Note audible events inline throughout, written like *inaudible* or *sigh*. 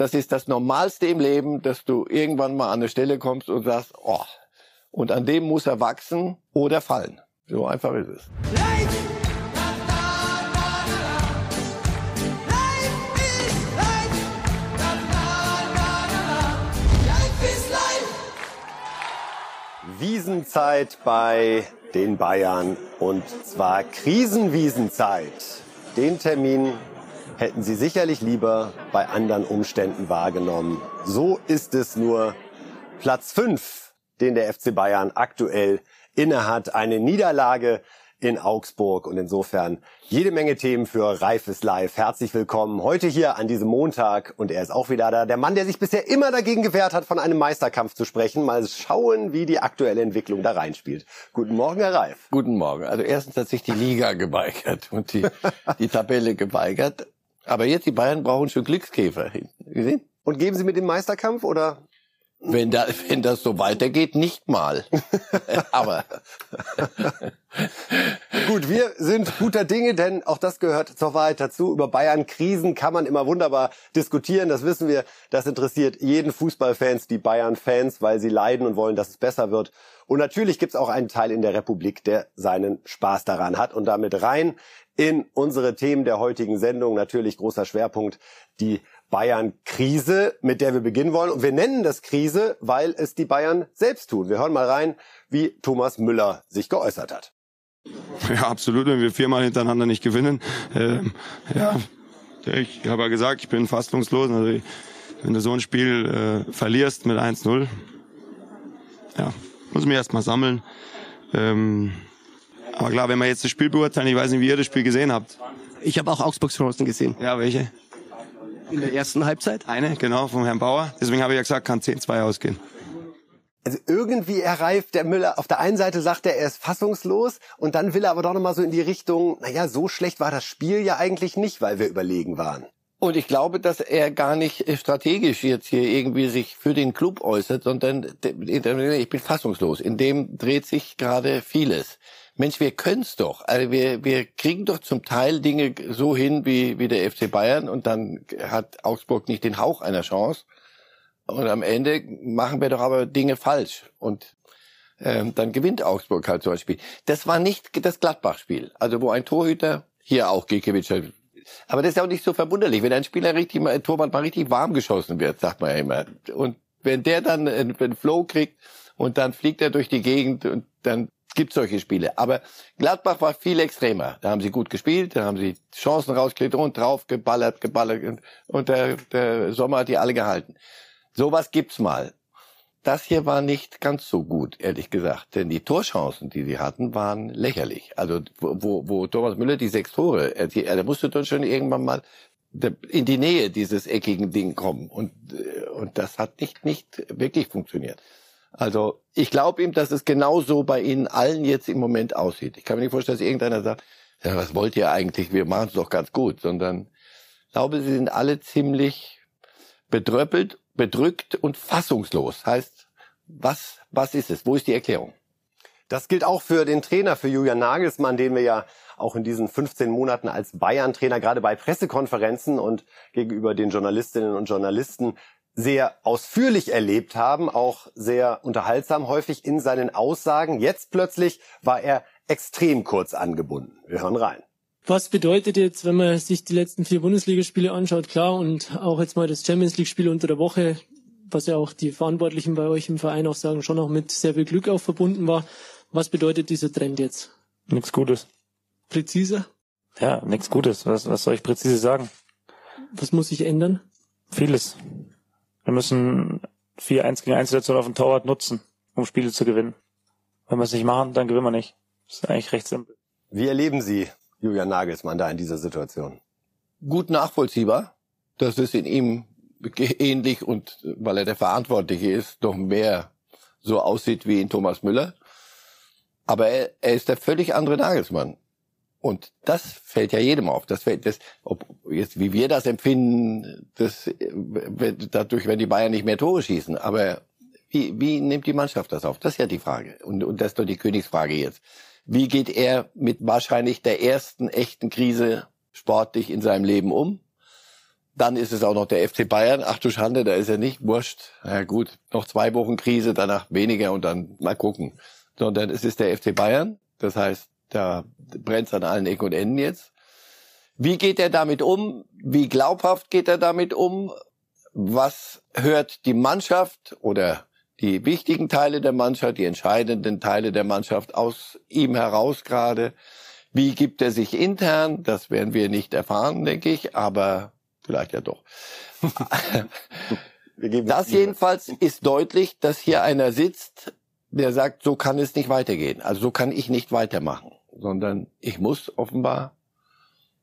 das ist das Normalste im Leben, dass du irgendwann mal an eine Stelle kommst und sagst, oh, und an dem muss er wachsen oder fallen. So einfach ist es. Wiesenzeit bei den Bayern und zwar Krisenwiesenzeit. Den Termin hätten sie sicherlich lieber bei anderen Umständen wahrgenommen. So ist es nur Platz 5, den der FC Bayern aktuell innehat. Eine Niederlage in Augsburg und insofern jede Menge Themen für Reifes Live. Herzlich willkommen heute hier an diesem Montag und er ist auch wieder da. Der Mann, der sich bisher immer dagegen gewehrt hat, von einem Meisterkampf zu sprechen. Mal schauen, wie die aktuelle Entwicklung da reinspielt. Guten Morgen, Herr Reif. Guten Morgen. Also erstens hat sich die Liga *laughs* geweigert und die, die Tabelle geweigert. Aber jetzt die Bayern brauchen schon Glückskäfer. Gesehen? Und geben Sie mit dem Meisterkampf oder wenn, da, wenn das so weitergeht, nicht mal. *laughs* Aber gut, wir sind guter Dinge, denn auch das gehört zur Wahrheit dazu. Über Bayern-Krisen kann man immer wunderbar diskutieren. Das wissen wir. Das interessiert jeden Fußballfans, die Bayern-Fans, weil sie leiden und wollen, dass es besser wird. Und natürlich gibt es auch einen Teil in der Republik, der seinen Spaß daran hat. Und damit rein in unsere Themen der heutigen Sendung. Natürlich großer Schwerpunkt die Bayern-Krise, mit der wir beginnen wollen. Und wir nennen das Krise, weil es die Bayern selbst tun. Wir hören mal rein, wie Thomas Müller sich geäußert hat. *laughs* Ja, absolut. Wenn wir viermal hintereinander nicht gewinnen, ähm, ja, ich habe ja gesagt, ich bin fassungslos. Also, wenn du so ein Spiel äh, verlierst mit 1-0, ja, muss mich erst mal sammeln. Ähm, aber klar, wenn wir jetzt das Spiel beurteilen, ich weiß nicht, wie ihr das Spiel gesehen habt. Ich habe auch Augsburgs Chancen gesehen. Ja, welche? In der ersten Halbzeit? Eine, genau, vom Herrn Bauer. Deswegen habe ich ja gesagt, kann 10-2 ausgehen. Also irgendwie erreift der Müller, auf der einen Seite sagt er, er ist fassungslos und dann will er aber doch nochmal so in die Richtung, naja, so schlecht war das Spiel ja eigentlich nicht, weil wir überlegen waren. Und ich glaube, dass er gar nicht strategisch jetzt hier irgendwie sich für den Club äußert, sondern ich bin fassungslos. In dem dreht sich gerade vieles. Mensch, wir können's doch. Also wir, wir kriegen doch zum Teil Dinge so hin wie, wie der FC Bayern und dann hat Augsburg nicht den Hauch einer Chance. Und am Ende machen wir doch aber Dinge falsch. Und ähm, dann gewinnt Augsburg halt zum Beispiel. Das war nicht das Gladbach-Spiel. Also wo ein Torhüter, hier auch Gikiewicz, aber das ist ja auch nicht so verwunderlich, wenn ein Spieler richtig ein Torwart mal richtig warm geschossen wird, sagt man ja immer. Und wenn der dann einen Flow kriegt und dann fliegt er durch die Gegend und dann gibt solche Spiele. Aber Gladbach war viel extremer. Da haben sie gut gespielt, da haben sie Chancen rausgekriegt und drauf geballert, geballert und der, der Sommer hat die alle gehalten. Sowas gibt's mal. Das hier war nicht ganz so gut, ehrlich gesagt, denn die Torchancen, die sie hatten, waren lächerlich. Also wo, wo Thomas Müller die sechs Tore, er, er musste dann schon irgendwann mal in die Nähe dieses eckigen Ding kommen und und das hat nicht nicht wirklich funktioniert. Also ich glaube ihm, dass es genauso bei Ihnen allen jetzt im Moment aussieht. Ich kann mir nicht vorstellen, dass irgendeiner sagt, ja, was wollt ihr eigentlich? Wir machen es doch ganz gut, sondern ich glaube, sie sind alle ziemlich bedröppelt, bedrückt und fassungslos. Heißt, was, was ist es? Wo ist die Erklärung? Das gilt auch für den Trainer, für Julian Nagelsmann, den wir ja auch in diesen 15 Monaten als Bayern-Trainer gerade bei Pressekonferenzen und gegenüber den Journalistinnen und Journalisten sehr ausführlich erlebt haben, auch sehr unterhaltsam häufig in seinen Aussagen. Jetzt plötzlich war er extrem kurz angebunden. Wir hören rein. Was bedeutet jetzt, wenn man sich die letzten vier Bundesligaspiele anschaut, klar, und auch jetzt mal das Champions League-Spiel unter der Woche, was ja auch die Verantwortlichen bei euch im Verein auch sagen, schon auch mit sehr viel Glück auch verbunden war. Was bedeutet dieser Trend jetzt? Nichts Gutes. Präziser? Ja, nichts Gutes. Was, was soll ich präzise sagen? Was muss sich ändern? Vieles. Wir müssen 4-1 gegen 1 Situation auf dem Torwart nutzen, um Spiele zu gewinnen. Wenn wir es nicht machen, dann gewinnen wir nicht. Das ist eigentlich recht simpel. Wie erleben Sie Julian Nagelsmann da in dieser Situation? Gut nachvollziehbar. Das ist in ihm ähnlich und weil er der Verantwortliche ist, noch mehr so aussieht wie in Thomas Müller. Aber er, er ist der völlig andere Nagelsmann. Und das fällt ja jedem auf. Das fällt, das, ob jetzt wie wir das empfinden, das dadurch, wenn die Bayern nicht mehr Tore schießen. Aber wie, wie nimmt die Mannschaft das auf? Das ist ja die Frage. Und, und das ist doch die Königsfrage jetzt. Wie geht er mit wahrscheinlich der ersten echten Krise sportlich in seinem Leben um? Dann ist es auch noch der FC Bayern. Ach du Schande, da ist er nicht. Wurscht. Na gut, noch zwei Wochen Krise, danach weniger und dann mal gucken. Sondern es ist der FC Bayern. Das heißt, da brennt an allen Ecken und Enden jetzt. Wie geht er damit um? Wie glaubhaft geht er damit um? Was hört die Mannschaft oder die wichtigen Teile der Mannschaft, die entscheidenden Teile der Mannschaft aus ihm heraus gerade? Wie gibt er sich intern? Das werden wir nicht erfahren, denke ich, aber vielleicht ja doch. das jedenfalls ist deutlich, dass hier einer sitzt, der sagt, so kann es nicht weitergehen. Also so kann ich nicht weitermachen, sondern ich muss offenbar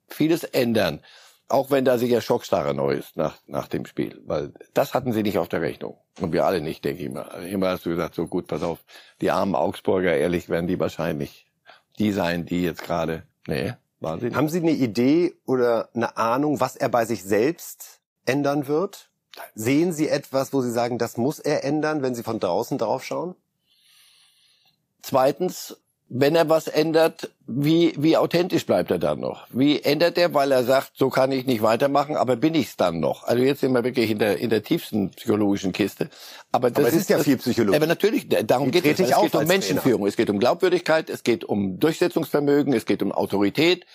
vieles ändern. Auch wenn da sicher Schockstarre neu ist nach, nach dem Spiel. Weil das hatten sie nicht auf der Rechnung. Und wir alle nicht, denke ich mal. Immer hast du gesagt, so gut, pass auf, die armen Augsburger, ehrlich, werden die wahrscheinlich die sein, die jetzt gerade, nee, Wahnsinn. Haben Sie eine Idee oder eine Ahnung, was er bei sich selbst ändern wird? Sehen Sie etwas, wo Sie sagen, das muss er ändern, wenn Sie von draußen drauf schauen? Zweitens, wenn er was ändert, wie, wie authentisch bleibt er dann noch? Wie ändert er, weil er sagt, so kann ich nicht weitermachen, aber bin ich's dann noch? Also jetzt sind wir wirklich in der, in der tiefsten psychologischen Kiste. Aber das aber ist, ist ja das, viel Psychologie. Aber natürlich, darum geht es. Es geht um Menschenführung, Trainer. es geht um Glaubwürdigkeit, es geht um Durchsetzungsvermögen, es geht um Autorität.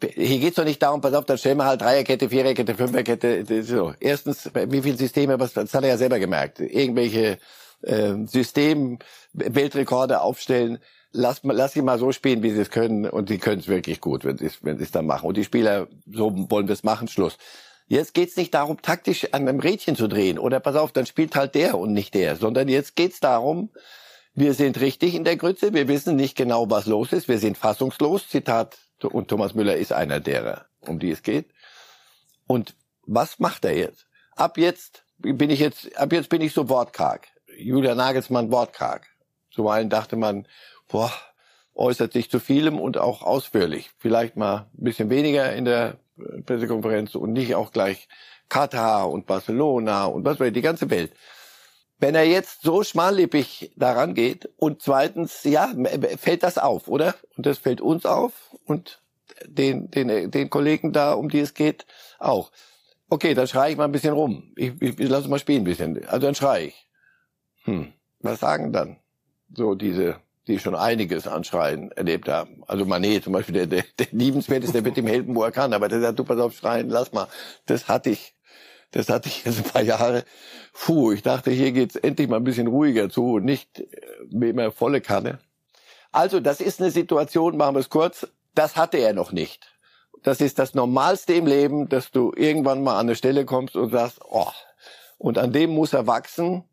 Hier geht's doch nicht darum, pass auf, dann stellen wir halt Dreierkette, Viererkette, Fünferkette. So. Erstens, wie viele Systeme, was, das hat er ja selber gemerkt. Irgendwelche äh, System, Weltrekorde aufstellen lass, lass sie mal so spielen, wie sie es können. Und sie können es wirklich gut, wenn sie es wenn dann machen. Und die Spieler, so wollen wir es machen, Schluss. Jetzt geht's nicht darum, taktisch an einem Rädchen zu drehen. Oder pass auf, dann spielt halt der und nicht der. Sondern jetzt geht's darum, wir sind richtig in der Grütze. Wir wissen nicht genau, was los ist. Wir sind fassungslos. Zitat. Und Thomas Müller ist einer derer, um die es geht. Und was macht er jetzt? Ab jetzt bin ich jetzt, ab jetzt bin ich so wortkarg. Julia Nagelsmann wortkarg. Zuweilen dachte man, boah, äußert sich zu vielem und auch ausführlich. Vielleicht mal ein bisschen weniger in der Pressekonferenz und nicht auch gleich Katar und Barcelona und was weiß ich, die ganze Welt. Wenn er jetzt so schmallippig daran geht und zweitens, ja, fällt das auf, oder? Und das fällt uns auf und den, den, den Kollegen da, um die es geht, auch. Okay, dann schreie ich mal ein bisschen rum. Ich, ich, ich lass mal spielen ein bisschen. Also dann schreie ich. Hm, was sagen dann? So diese die schon einiges anschreien erlebt haben. Also Manet zum Beispiel, der, der, der liebenswert wird ihm helfen, wo er kann. Aber der sagt, du pass auf, schreien, lass mal. Das hatte ich, das hatte ich *laughs* jetzt ein paar Jahre. Puh, ich dachte, hier geht's endlich mal ein bisschen ruhiger zu und nicht wie immer volle Kanne. Also, das ist eine Situation, machen wir es kurz, das hatte er noch nicht. Das ist das Normalste im Leben, dass du irgendwann mal an eine Stelle kommst und sagst, oh, und an dem muss er wachsen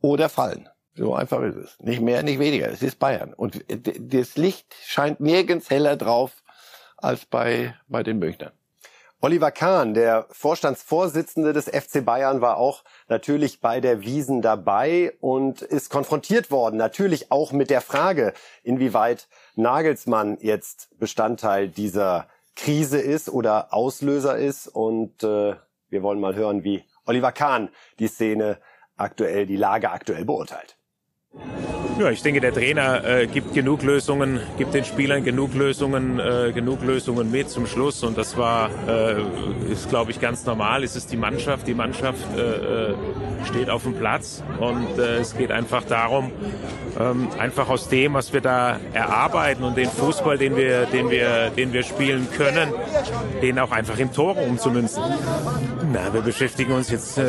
oder fallen. So einfach ist es. Nicht mehr, nicht weniger. Es ist Bayern. Und das Licht scheint nirgends heller drauf als bei, bei den Münchnern. Oliver Kahn, der Vorstandsvorsitzende des FC Bayern, war auch natürlich bei der Wiesen dabei und ist konfrontiert worden, natürlich auch mit der Frage, inwieweit Nagelsmann jetzt Bestandteil dieser Krise ist oder Auslöser ist. Und äh, wir wollen mal hören, wie Oliver Kahn die Szene aktuell, die Lage aktuell beurteilt. Ja, ich denke, der Trainer äh, gibt genug Lösungen, gibt den Spielern genug Lösungen, äh, genug Lösungen mit zum Schluss. Und das war, äh, ist, glaube ich, ganz normal. Es ist die Mannschaft. Die Mannschaft äh, äh steht auf dem Platz und äh, es geht einfach darum, ähm, einfach aus dem, was wir da erarbeiten und den Fußball, den wir, den wir, den wir spielen können, den auch einfach in Tore umzumünzen. Na, wir beschäftigen uns jetzt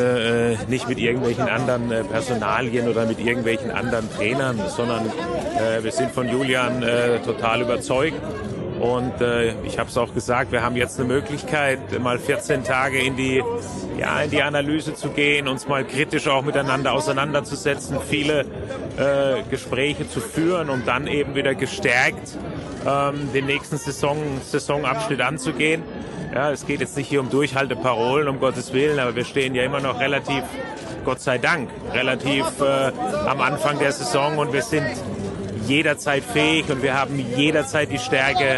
nicht mit irgendwelchen anderen Personalien oder mit irgendwelchen anderen Trainern, sondern äh, wir sind von Julian äh, total überzeugt. Und äh, ich habe es auch gesagt, wir haben jetzt eine Möglichkeit, mal 14 Tage in die, ja, in die Analyse zu gehen, uns mal kritisch auch miteinander auseinanderzusetzen, viele äh, Gespräche zu führen, um dann eben wieder gestärkt ähm, den nächsten Saison, Saisonabschnitt anzugehen. Ja, es geht jetzt nicht hier um Durchhalteparolen, um Gottes Willen, aber wir stehen ja immer noch relativ, Gott sei Dank, relativ äh, am Anfang der Saison und wir sind jederzeit fähig und wir haben jederzeit die Stärke,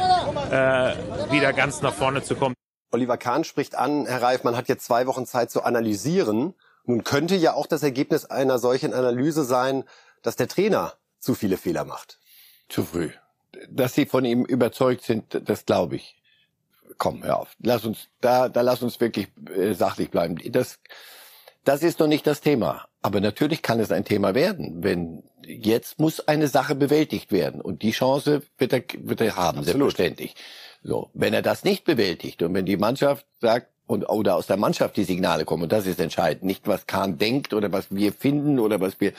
äh, wieder ganz nach vorne zu kommen. Oliver Kahn spricht an, Herr Reif, man hat jetzt zwei Wochen Zeit zu analysieren. Nun könnte ja auch das Ergebnis einer solchen Analyse sein, dass der Trainer zu viele Fehler macht. Zu früh. Dass Sie von ihm überzeugt sind, das glaube ich komm, hör auf. Lass uns, da, da lass uns wirklich äh, sachlich bleiben. Das, das ist noch nicht das Thema. Aber natürlich kann es ein Thema werden, wenn jetzt muss eine Sache bewältigt werden. Und die Chance wird er, wird er haben, Absolut. selbstverständlich. So. Wenn er das nicht bewältigt und wenn die Mannschaft sagt, und oder aus der Mannschaft die Signale kommen, und das ist entscheidend, nicht was Kahn denkt oder was wir finden oder was wir,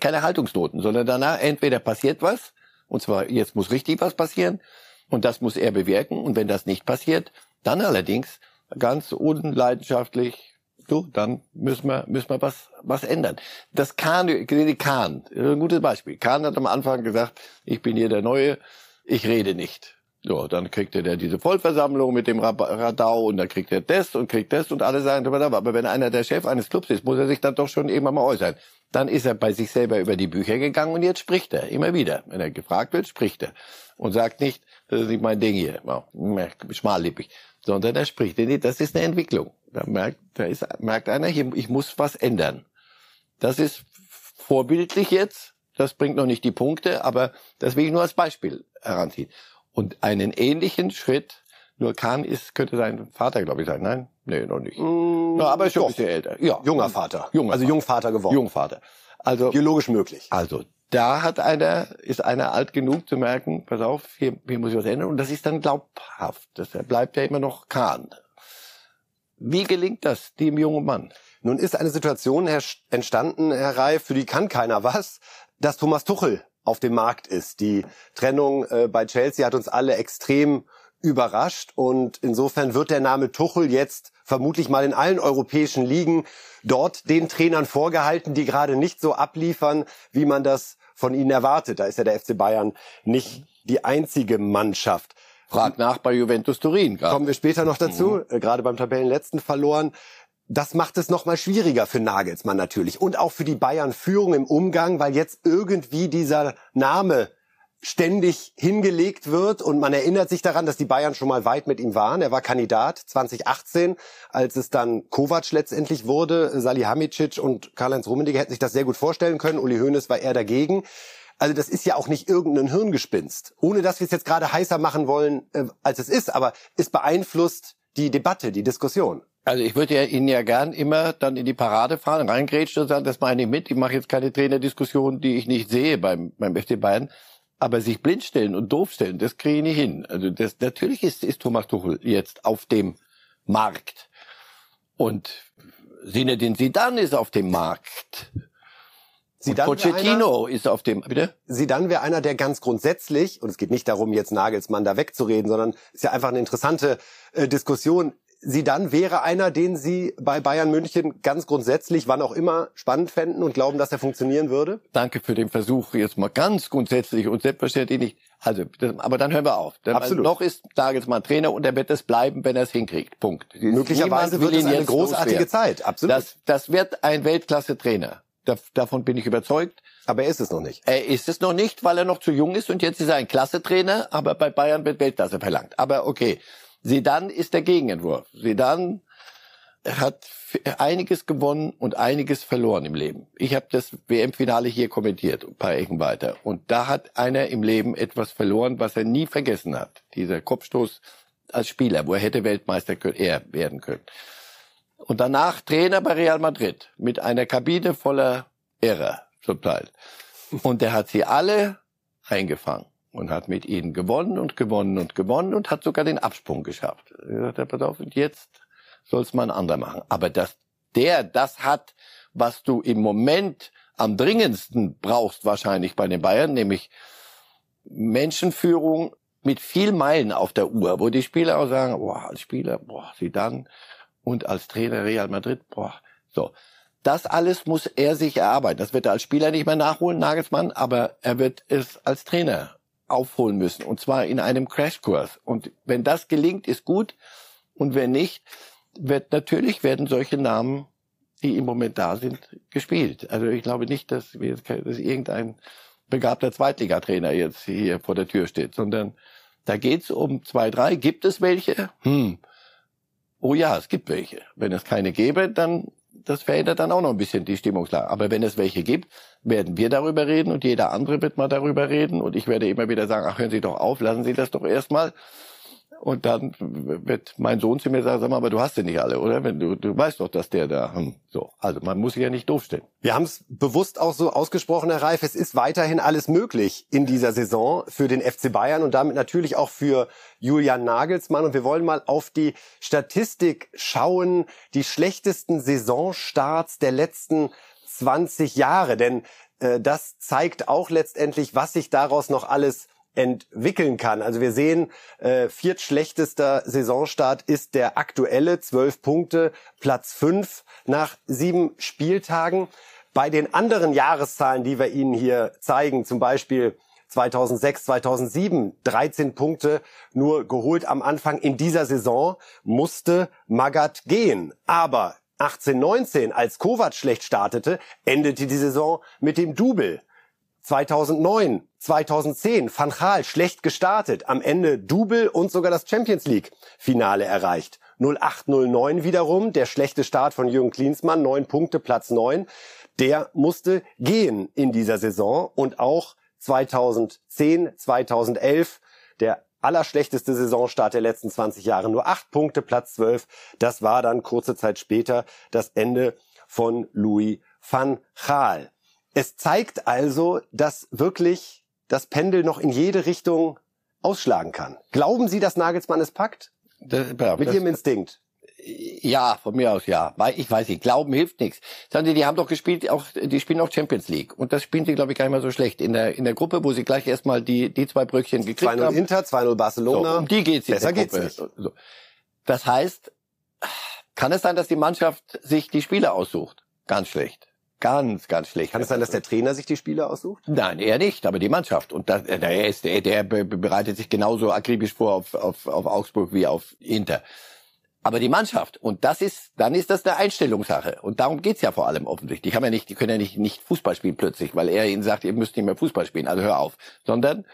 keine Haltungsnoten, sondern danach entweder passiert was, und zwar jetzt muss richtig was passieren, und das muss er bewirken, und wenn das nicht passiert, dann allerdings ganz unleidenschaftlich, du, dann müssen wir, müssen wir was, was ändern. Das Kahn, Kahn, ein gutes Beispiel. Kahn hat am Anfang gesagt, ich bin hier der Neue, ich rede nicht. So, dann kriegt er diese Vollversammlung mit dem Radau und dann kriegt er das und kriegt das und alle sagen, aber wenn einer der Chef eines Clubs ist, muss er sich dann doch schon irgendwann mal äußern. Dann ist er bei sich selber über die Bücher gegangen und jetzt spricht er immer wieder. Wenn er gefragt wird, spricht er und sagt nicht, das ist nicht mein Ding hier, schmallippig, sondern er spricht. Das ist eine Entwicklung. Da merkt, da ist, merkt einer, ich muss was ändern. Das ist vorbildlich jetzt. Das bringt noch nicht die Punkte, aber das will ich nur als Beispiel heranziehen. Und einen ähnlichen Schritt, nur Kahn ist, könnte sein Vater, glaube ich, sein. Nein? Nee, noch nicht. Mm, ja, aber ist schon ein bisschen älter. Ja. Junger Vater. Junger also Vater. Jungvater geworden. Jungvater. Also, Biologisch möglich. also, da hat einer, ist einer alt genug zu merken, pass auf, hier, hier muss ich was ändern. Und das ist dann glaubhaft. Das bleibt ja immer noch Kahn. Wie gelingt das dem jungen Mann? Nun ist eine Situation entstanden, Herr Reif, für die kann keiner was, dass Thomas Tuchel auf dem Markt ist. Die Trennung äh, bei Chelsea hat uns alle extrem überrascht und insofern wird der Name Tuchel jetzt vermutlich mal in allen europäischen Ligen dort den Trainern vorgehalten, die gerade nicht so abliefern, wie man das von ihnen erwartet. Da ist ja der FC Bayern nicht die einzige Mannschaft. Frag nach bei Juventus Turin gerade. Kommen wir später noch dazu, äh, gerade beim Tabellenletzten verloren. Das macht es noch mal schwieriger für Nagelsmann natürlich und auch für die Bayern-Führung im Umgang, weil jetzt irgendwie dieser Name ständig hingelegt wird und man erinnert sich daran, dass die Bayern schon mal weit mit ihm waren. Er war Kandidat 2018, als es dann Kovac letztendlich wurde. Salihamidzic und Karl-Heinz Rummenigge hätten sich das sehr gut vorstellen können. Uli Hoeneß war eher dagegen. Also das ist ja auch nicht irgendein Hirngespinst. Ohne dass wir es jetzt gerade heißer machen wollen, äh, als es ist, aber es beeinflusst die Debatte, die Diskussion. Also ich würde ja Ihnen ja gern immer dann in die Parade fahren, reingrätschen und sagen, das meine ich mit. Ich mache jetzt keine Trainerdiskussion, die ich nicht sehe beim, beim FC Bayern. Aber sich blind stellen und doof stellen, das kriege ich nicht hin. Also das, natürlich ist, ist Thomas Tuchel jetzt auf dem Markt. Und Zinedine Zidane ist auf dem Markt. Und wäre Pochettino ist auf dem, bitte? Zidane wäre einer, der ganz grundsätzlich, und es geht nicht darum, jetzt Nagelsmann da wegzureden, sondern ist ja einfach eine interessante äh, Diskussion. Zidane wäre einer, den Sie bei Bayern München ganz grundsätzlich, wann auch immer, spannend fänden und glauben, dass er funktionieren würde? Danke für den Versuch, jetzt mal ganz grundsätzlich und selbstverständlich nicht. Also, das, aber dann hören wir auf. Denn Absolut. Noch ist Nagelsmann Trainer und er wird es bleiben, wenn er es hinkriegt. Punkt. Möglicherweise wird es eine großartige loswerden. Zeit. Absolut. Das, das wird ein Weltklasse-Trainer. Da, davon bin ich überzeugt. Aber er ist es noch nicht. Er ist es noch nicht, weil er noch zu jung ist und jetzt ist er ein Klasse-Trainer, aber bei Bayern wird Weltklasse verlangt. Aber okay, Sedan ist der Gegenentwurf. Sedan hat einiges gewonnen und einiges verloren im Leben. Ich habe das WM-Finale hier kommentiert, ein paar Ecken weiter. Und da hat einer im Leben etwas verloren, was er nie vergessen hat. Dieser Kopfstoß als Spieler, wo er hätte Weltmeister können, er werden können. Und danach Trainer bei Real Madrid mit einer Kabine voller Irrer zum Teil. Und der hat sie alle eingefangen und hat mit ihnen gewonnen und gewonnen und gewonnen und hat sogar den Absprung geschafft. Er sagt, pass auf, jetzt soll es mal ein anderer machen. Aber dass der das hat, was du im Moment am dringendsten brauchst wahrscheinlich bei den Bayern, nämlich Menschenführung mit viel Meilen auf der Uhr, wo die Spieler auch sagen, boah, als Spieler, boah, sie dann und als Trainer Real Madrid, boah, so. Das alles muss er sich erarbeiten. Das wird er als Spieler nicht mehr nachholen, Nagelsmann, aber er wird es als Trainer aufholen müssen. Und zwar in einem Crashkurs. Und wenn das gelingt, ist gut. Und wenn nicht, wird natürlich werden solche Namen, die im Moment da sind, gespielt. Also ich glaube nicht, dass, wir, dass irgendein begabter Zweitligatrainer jetzt hier vor der Tür steht, sondern da geht's um zwei, drei. Gibt es welche? Hm. Oh ja, es gibt welche. Wenn es keine gäbe, dann das verändert dann auch noch ein bisschen die Stimmungslage. Aber wenn es welche gibt, werden wir darüber reden und jeder andere wird mal darüber reden und ich werde immer wieder sagen, ach hören Sie doch auf, lassen Sie das doch erstmal. Und dann wird mein Sohn zu mir sagen, sag mal, aber du hast sie nicht alle, oder? Du, du weißt doch, dass der da, hm, so. Also man muss sich ja nicht doof stellen. Wir haben es bewusst auch so ausgesprochen, Herr Reif, es ist weiterhin alles möglich in dieser Saison für den FC Bayern und damit natürlich auch für Julian Nagelsmann. Und wir wollen mal auf die Statistik schauen, die schlechtesten Saisonstarts der letzten 20 Jahre. Denn äh, das zeigt auch letztendlich, was sich daraus noch alles entwickeln kann. Also wir sehen, äh, viertschlechtester Saisonstart ist der aktuelle, zwölf Punkte, Platz fünf nach sieben Spieltagen. Bei den anderen Jahreszahlen, die wir Ihnen hier zeigen, zum Beispiel 2006, 2007, 13 Punkte nur geholt am Anfang in dieser Saison, musste Magath gehen. Aber 18, 19, als Kovac schlecht startete, endete die Saison mit dem Double. 2009, 2010, Van Gaal schlecht gestartet, am Ende Double und sogar das Champions League Finale erreicht. 0809 wiederum, der schlechte Start von Jürgen Klinsmann, neun Punkte, Platz neun, der musste gehen in dieser Saison und auch 2010, 2011, der allerschlechteste Saisonstart der letzten 20 Jahre, nur acht Punkte, Platz zwölf. Das war dann kurze Zeit später das Ende von Louis van Gaal. Es zeigt also, dass wirklich das Pendel noch in jede Richtung ausschlagen kann. Glauben Sie, dass Nagelsmann es packt? Das, ja, Mit das, Ihrem Instinkt. Ja, von mir aus ja. Weil ich weiß nicht, Glauben hilft nichts. Sagen Sie, die haben doch gespielt, auch die spielen auch Champions League und das spielen sie glaube ich gar nicht mal so schlecht in der in der Gruppe, wo sie gleich erstmal die die zwei Bröckchen gekriegt 2-0 haben. Inter, 2-0 Barcelona. So, um die geht's in Besser geht's Gruppe. nicht. So. Das heißt, kann es sein, dass die Mannschaft sich die Spieler aussucht? Ganz schlecht. Ganz, ganz schlecht. Kann es sein, dass der Trainer sich die Spieler aussucht? Nein, er nicht, aber die Mannschaft. Und das, der, ist, der, der be- bereitet sich genauso akribisch vor auf, auf, auf Augsburg wie auf Inter. Aber die Mannschaft. Und das ist, dann ist das eine Einstellungssache. Und darum geht's ja vor allem offensichtlich. Die haben ja nicht, die können ja nicht, nicht Fußball spielen plötzlich, weil er ihnen sagt, ihr müsst nicht mehr Fußball spielen, also hör auf. Sondern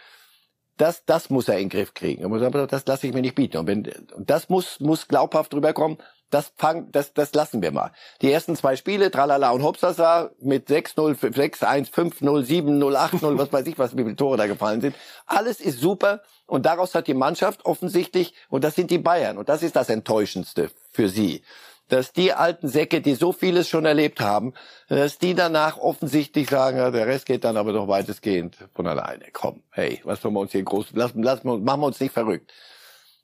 das, das muss er in den Griff kriegen. Sagen, das lasse ich mir nicht bieten. Und wenn, und das muss, muss glaubhaft rüberkommen. Das fang, das, das lassen wir mal. Die ersten zwei Spiele, Tralala und Hopsasa, mit 6-0, 6-1, 5-0, 7-0, 8-0, was weiß ich, was, wie viele Tore da gefallen sind. Alles ist super. Und daraus hat die Mannschaft offensichtlich, und das sind die Bayern, und das ist das Enttäuschendste für sie, dass die alten Säcke, die so vieles schon erlebt haben, dass die danach offensichtlich sagen, ja, der Rest geht dann aber doch weitestgehend von alleine. Komm, hey, was sollen wir uns hier groß, lassen, lassen machen wir uns nicht verrückt.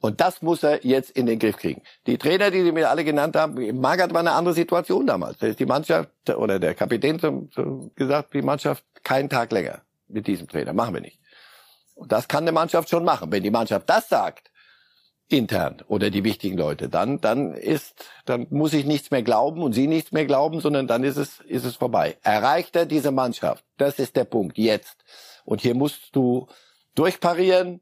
Und das muss er jetzt in den Griff kriegen. Die Trainer, die Sie mir alle genannt haben, Magath war eine andere Situation damals. Da ist die Mannschaft oder der Kapitän zum, zum gesagt, die Mannschaft keinen Tag länger mit diesem Trainer. Machen wir nicht. Und das kann eine Mannschaft schon machen. Wenn die Mannschaft das sagt, intern oder die wichtigen Leute, dann, dann ist, dann muss ich nichts mehr glauben und Sie nichts mehr glauben, sondern dann ist es, ist es vorbei. Erreicht er diese Mannschaft? Das ist der Punkt. Jetzt. Und hier musst du durchparieren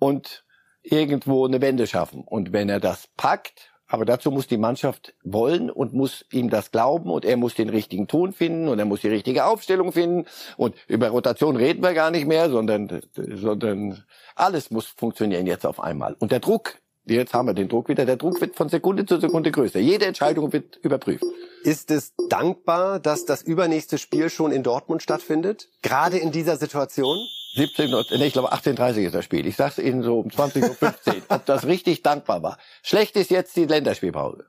und irgendwo eine Wende schaffen. Und wenn er das packt, aber dazu muss die Mannschaft wollen und muss ihm das glauben und er muss den richtigen Ton finden und er muss die richtige Aufstellung finden und über Rotation reden wir gar nicht mehr, sondern, sondern alles muss funktionieren jetzt auf einmal. Und der Druck, jetzt haben wir den Druck wieder, der Druck wird von Sekunde zu Sekunde größer. Jede Entscheidung wird überprüft. Ist es dankbar, dass das übernächste Spiel schon in Dortmund stattfindet? Gerade in dieser Situation? 17, Uhr- nee, ich glaube 18.30 ist das Spiel. Ich sag's Ihnen so um 20.15 Uhr, *laughs* ob das richtig dankbar war. Schlecht ist jetzt die Länderspielpause.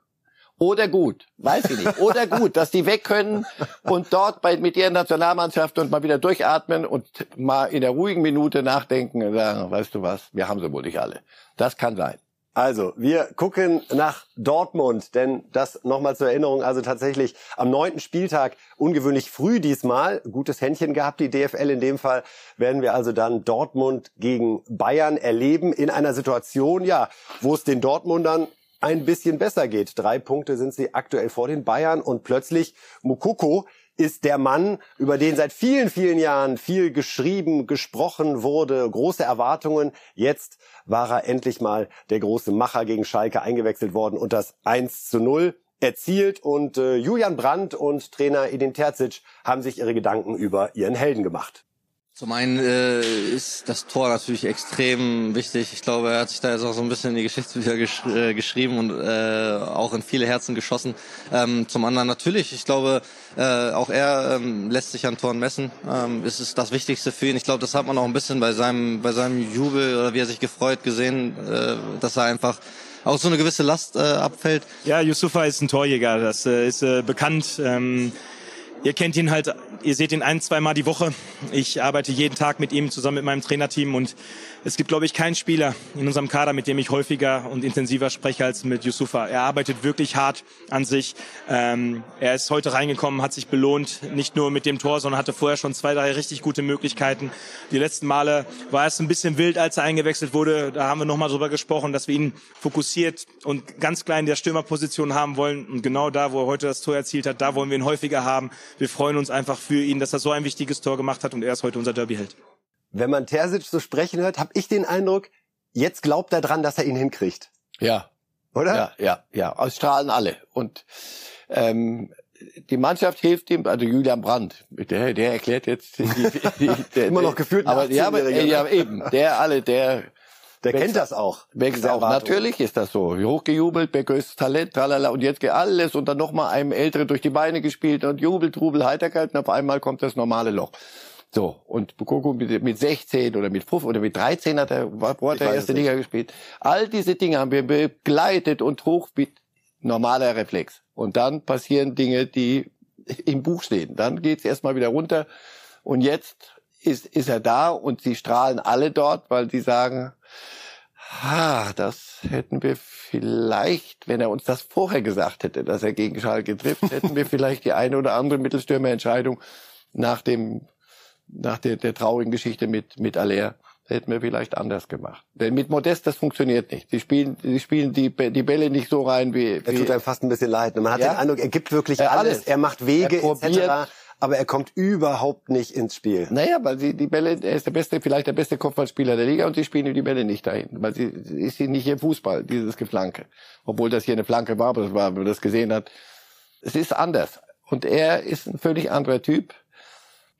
Oder gut, weiß ich nicht. Oder gut, dass die weg können und dort bei, mit ihren Nationalmannschaft und mal wieder durchatmen und mal in der ruhigen Minute nachdenken und sagen, weißt du was, wir haben sie wohl nicht alle. Das kann sein. Also, wir gucken nach Dortmund, denn das nochmal zur Erinnerung, also tatsächlich am neunten Spieltag, ungewöhnlich früh diesmal, gutes Händchen gehabt, die DFL in dem Fall, werden wir also dann Dortmund gegen Bayern erleben in einer Situation, ja, wo es den Dortmundern ein bisschen besser geht. Drei Punkte sind sie aktuell vor den Bayern und plötzlich Mukoko ist der Mann, über den seit vielen, vielen Jahren viel geschrieben, gesprochen wurde, große Erwartungen. Jetzt war er endlich mal der große Macher gegen Schalke eingewechselt worden und das 1 zu 0 erzielt und äh, Julian Brandt und Trainer Edin Terzic haben sich ihre Gedanken über ihren Helden gemacht. Zum einen äh, ist das Tor natürlich extrem wichtig. Ich glaube, er hat sich da jetzt auch so ein bisschen in die Geschichtsbücher gesch äh, geschrieben und äh, auch in viele Herzen geschossen. Ähm, zum anderen natürlich, ich glaube, äh, auch er ähm, lässt sich an Toren messen. Ähm, es ist das Wichtigste für ihn. Ich glaube, das hat man auch ein bisschen bei seinem, bei seinem Jubel oder wie er sich gefreut gesehen, äh, dass er einfach auch so eine gewisse Last äh, abfällt. Ja, Yusufa ist ein Torjäger, das äh, ist äh, bekannt. Ähm, ihr kennt ihn halt, ihr seht ihn ein, zweimal die Woche. Ich arbeite jeden Tag mit ihm zusammen mit meinem Trainerteam und es gibt, glaube ich, keinen Spieler in unserem Kader, mit dem ich häufiger und intensiver spreche als mit Yusufa. Er arbeitet wirklich hart an sich. Ähm, er ist heute reingekommen, hat sich belohnt, nicht nur mit dem Tor, sondern hatte vorher schon zwei, drei richtig gute Möglichkeiten. Die letzten Male war es ein bisschen wild, als er eingewechselt wurde. Da haben wir nochmal drüber gesprochen, dass wir ihn fokussiert und ganz klein in der Stürmerposition haben wollen. Und genau da, wo er heute das Tor erzielt hat, da wollen wir ihn häufiger haben. Wir freuen uns einfach für ihn, dass er so ein wichtiges Tor gemacht hat und er ist heute unser Derbyheld wenn man Terzic so sprechen hört, habe ich den Eindruck, jetzt glaubt er dran, dass er ihn hinkriegt. Ja. Oder? Ja, ja, ja. Ausstrahlen alle. Und ähm, die Mannschaft hilft ihm, also Julian Brandt, der, der erklärt jetzt die, die, *laughs* der, immer noch gefühlt aber, ja, aber, ja, eben, der alle, der der kennt das auch. Wächst auch. Natürlich ist das so. Hochgejubelt, größtes Talent, tralala. Und jetzt geht alles und dann nochmal einem Älteren durch die Beine gespielt und Jubel, Trubel, Heiterkeit und auf einmal kommt das normale Loch. So, und Bukoko mit, mit 16 oder mit 5 oder mit 13 hat er, wo hat er erste Liga gespielt. All diese Dinge haben wir begleitet und hoch mit normaler Reflex. Und dann passieren Dinge, die im Buch stehen. Dann geht's erstmal wieder runter. Und jetzt ist, ist er da und sie strahlen alle dort, weil sie sagen, ha, das hätten wir vielleicht, wenn er uns das vorher gesagt hätte, dass er gegen Schalke trifft, hätten wir *laughs* vielleicht die eine oder andere Mittelstürmerentscheidung nach dem nach der, der traurigen Geschichte mit, mit Aller hätten wir vielleicht anders gemacht. Denn mit Modest, das funktioniert nicht. Die spielen, die spielen die, die Bälle nicht so rein wie. Er tut einem fast ein bisschen leid. Man hat ja? den Eindruck, er gibt wirklich er alles. alles. Er macht Wege, er etc. Aber er kommt überhaupt nicht ins Spiel. Naja, weil sie die Bälle, er ist der beste, vielleicht der beste Kopfballspieler der Liga und sie spielen die Bälle nicht dahin. Weil sie ist sie nicht im Fußball, dieses Geflanke. Obwohl das hier eine Flanke war, aber das war, wenn man das gesehen hat. Es ist anders. Und er ist ein völlig anderer Typ.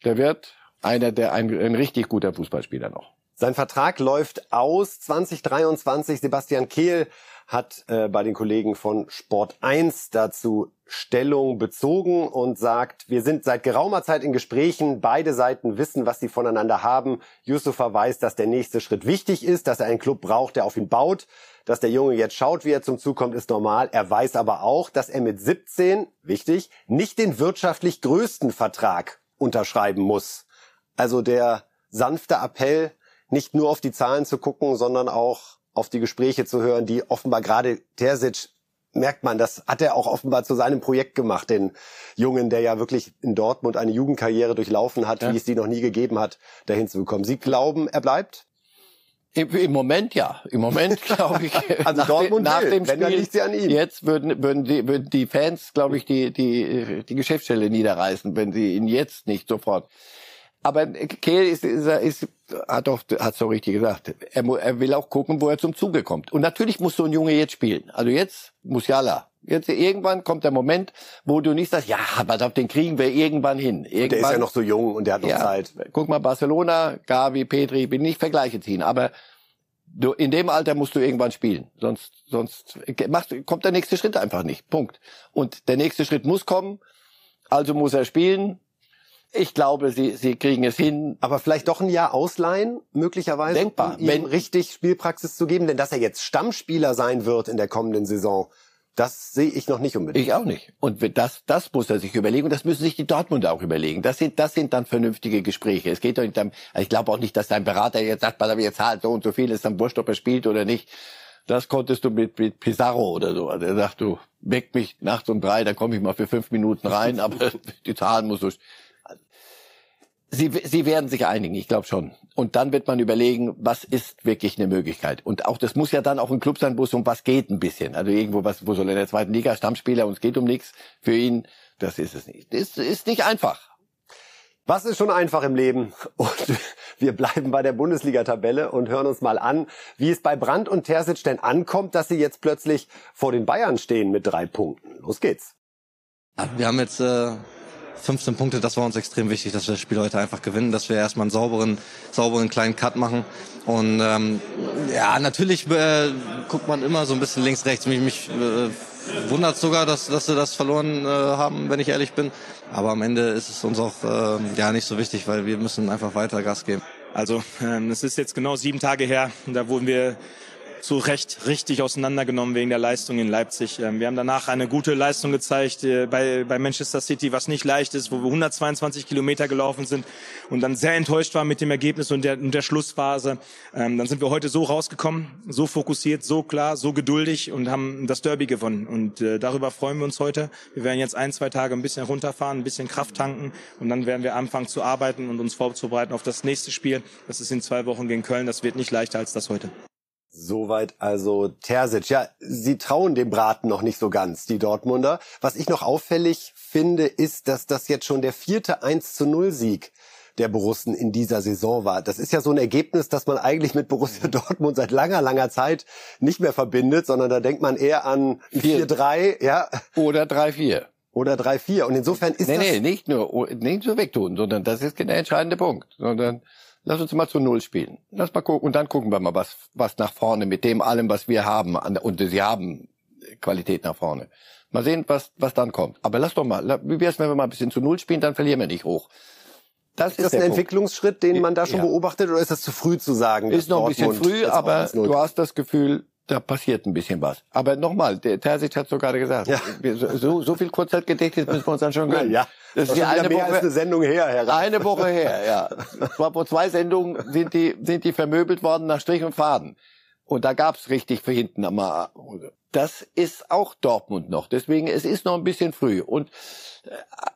Der wird einer der ein, ein richtig guter Fußballspieler noch. Sein Vertrag läuft aus 2023. Sebastian Kehl hat äh, bei den Kollegen von Sport 1 dazu Stellung bezogen und sagt, wir sind seit geraumer Zeit in Gesprächen, beide Seiten wissen, was sie voneinander haben. Yusufa weiß, dass der nächste Schritt wichtig ist, dass er einen Club braucht, der auf ihn baut. Dass der Junge jetzt schaut, wie er zum Zug kommt, ist normal. Er weiß aber auch, dass er mit 17, wichtig, nicht den wirtschaftlich größten Vertrag unterschreiben muss. Also der sanfte Appell, nicht nur auf die Zahlen zu gucken, sondern auch auf die Gespräche zu hören, die offenbar gerade Terzic merkt man, das hat er auch offenbar zu seinem Projekt gemacht, den Jungen, der ja wirklich in Dortmund eine Jugendkarriere durchlaufen hat, ja. wie es die noch nie gegeben hat, dahin zu bekommen. Sie glauben, er bleibt? Im, Im Moment ja. Im Moment *laughs* glaube ich. also nach Dortmund nach will, dem Spiel, wenn liegt sie an ihm. Jetzt würden würden die würden die Fans, glaube ich, die die die Geschäftsstelle niederreißen, wenn sie ihn jetzt nicht sofort aber Kehl ist, ist, ist, hat doch, hat so richtig gesagt. Er, er will auch gucken, wo er zum Zuge kommt. Und natürlich muss so ein Junge jetzt spielen. Also jetzt, Musiala. Jetzt irgendwann kommt der Moment, wo du nicht sagst, ja, aber auf den kriegen wir irgendwann hin. Irgendwann, der ist ja noch so jung und der hat noch ja, Zeit. Guck mal, Barcelona, Gavi, Petri, bin nicht Vergleiche ziehen, aber du, in dem Alter musst du irgendwann spielen. Sonst, sonst macht, kommt der nächste Schritt einfach nicht. Punkt. Und der nächste Schritt muss kommen. Also muss er spielen. Ich glaube, sie, sie kriegen es hin. Aber vielleicht doch ein Jahr ausleihen, möglicherweise, Denkbar. um ihm wenn, richtig Spielpraxis zu geben. Denn dass er jetzt Stammspieler sein wird in der kommenden Saison, das sehe ich noch nicht unbedingt. Ich auch nicht. Und das, das muss er sich überlegen. Und das müssen sich die Dortmunder auch überlegen. Das sind, das sind dann vernünftige Gespräche. Es geht doch nicht dann, ich glaube auch nicht, dass dein Berater jetzt sagt, auf, jetzt zahlt so und so viel, ist dann wurscht, ob er spielt oder nicht. Das konntest du mit, mit Pizarro oder so. Der sagt, du, weck mich nachts um drei, dann komme ich mal für fünf Minuten rein, *laughs* aber die Zahlen musst du, Sie, Sie werden sich einigen, ich glaube schon. Und dann wird man überlegen, was ist wirklich eine Möglichkeit. Und auch das muss ja dann auch ein Club sein, wo es um was geht ein bisschen. Also irgendwo was, wo soll er in der zweiten Liga Stammspieler und es geht um nichts für ihn. Das ist es nicht. Das ist nicht einfach. Was ist schon einfach im Leben? Und wir bleiben bei der Bundesliga-Tabelle und hören uns mal an, wie es bei Brandt und Terzic denn ankommt, dass sie jetzt plötzlich vor den Bayern stehen mit drei Punkten. Los geht's. Wir haben jetzt äh, 15 Punkte, das war uns extrem wichtig, dass wir das Spiel heute einfach gewinnen, dass wir erstmal einen sauberen, sauberen kleinen Cut machen. Und ähm, ja, natürlich äh, guckt man immer so ein bisschen links, rechts. Mich, mich äh, wundert sogar, dass, dass wir das verloren äh, haben, wenn ich ehrlich bin. Aber am Ende ist es uns auch äh, ja nicht so wichtig, weil wir müssen einfach weiter Gas geben. Also ähm, es ist jetzt genau sieben Tage her, da wurden wir zu Recht richtig auseinandergenommen wegen der Leistung in Leipzig. Ähm, wir haben danach eine gute Leistung gezeigt äh, bei, bei Manchester City, was nicht leicht ist, wo wir 122 Kilometer gelaufen sind und dann sehr enttäuscht waren mit dem Ergebnis und der, und der Schlussphase. Ähm, dann sind wir heute so rausgekommen, so fokussiert, so klar, so geduldig und haben das Derby gewonnen. Und äh, darüber freuen wir uns heute. Wir werden jetzt ein, zwei Tage ein bisschen runterfahren, ein bisschen Kraft tanken und dann werden wir anfangen zu arbeiten und uns vorzubereiten auf das nächste Spiel. Das ist in zwei Wochen gegen Köln. Das wird nicht leichter als das heute. Soweit also Terzic. Ja, sie trauen dem Braten noch nicht so ganz, die Dortmunder. Was ich noch auffällig finde, ist, dass das jetzt schon der vierte 1 zu 0 Sieg der Borussen in dieser Saison war. Das ist ja so ein Ergebnis, das man eigentlich mit Borussia Dortmund seit langer, langer Zeit nicht mehr verbindet, sondern da denkt man eher an 4-3, ja. Oder 3-4. Oder 3-4. Und insofern ist nee, das... Nee, nicht nur, nicht so wegtun, sondern das ist der entscheidende Punkt, sondern Lass uns mal zu Null spielen. Lass mal gucken und dann gucken wir mal, was, was nach vorne mit dem allem, was wir haben. Und sie haben Qualität nach vorne. Mal sehen, was, was dann kommt. Aber lass doch mal, wie wär's, wenn wir mal ein bisschen zu Null spielen, dann verlieren wir nicht hoch. Das ist, ist das ein Punkt. Entwicklungsschritt, den man da schon ja. beobachtet, oder ist das zu früh zu sagen? Ist noch ein bisschen früh, aber du hast das Gefühl, da passiert ein bisschen was. Aber nochmal, der Terzic hat so gerade gesagt, ja. so, so viel Kurzzeitgedächtnis müssen wir uns dann schon gönnen. Ja, das, das ist eine mehr Woche, als eine Sendung her, Herr Rath. Eine Woche her, ja. *laughs* Vor zwei Sendungen sind die, sind die vermöbelt worden nach Strich und Faden. Und da gab's richtig für hinten am Das ist auch Dortmund noch. Deswegen, es ist noch ein bisschen früh. Und äh,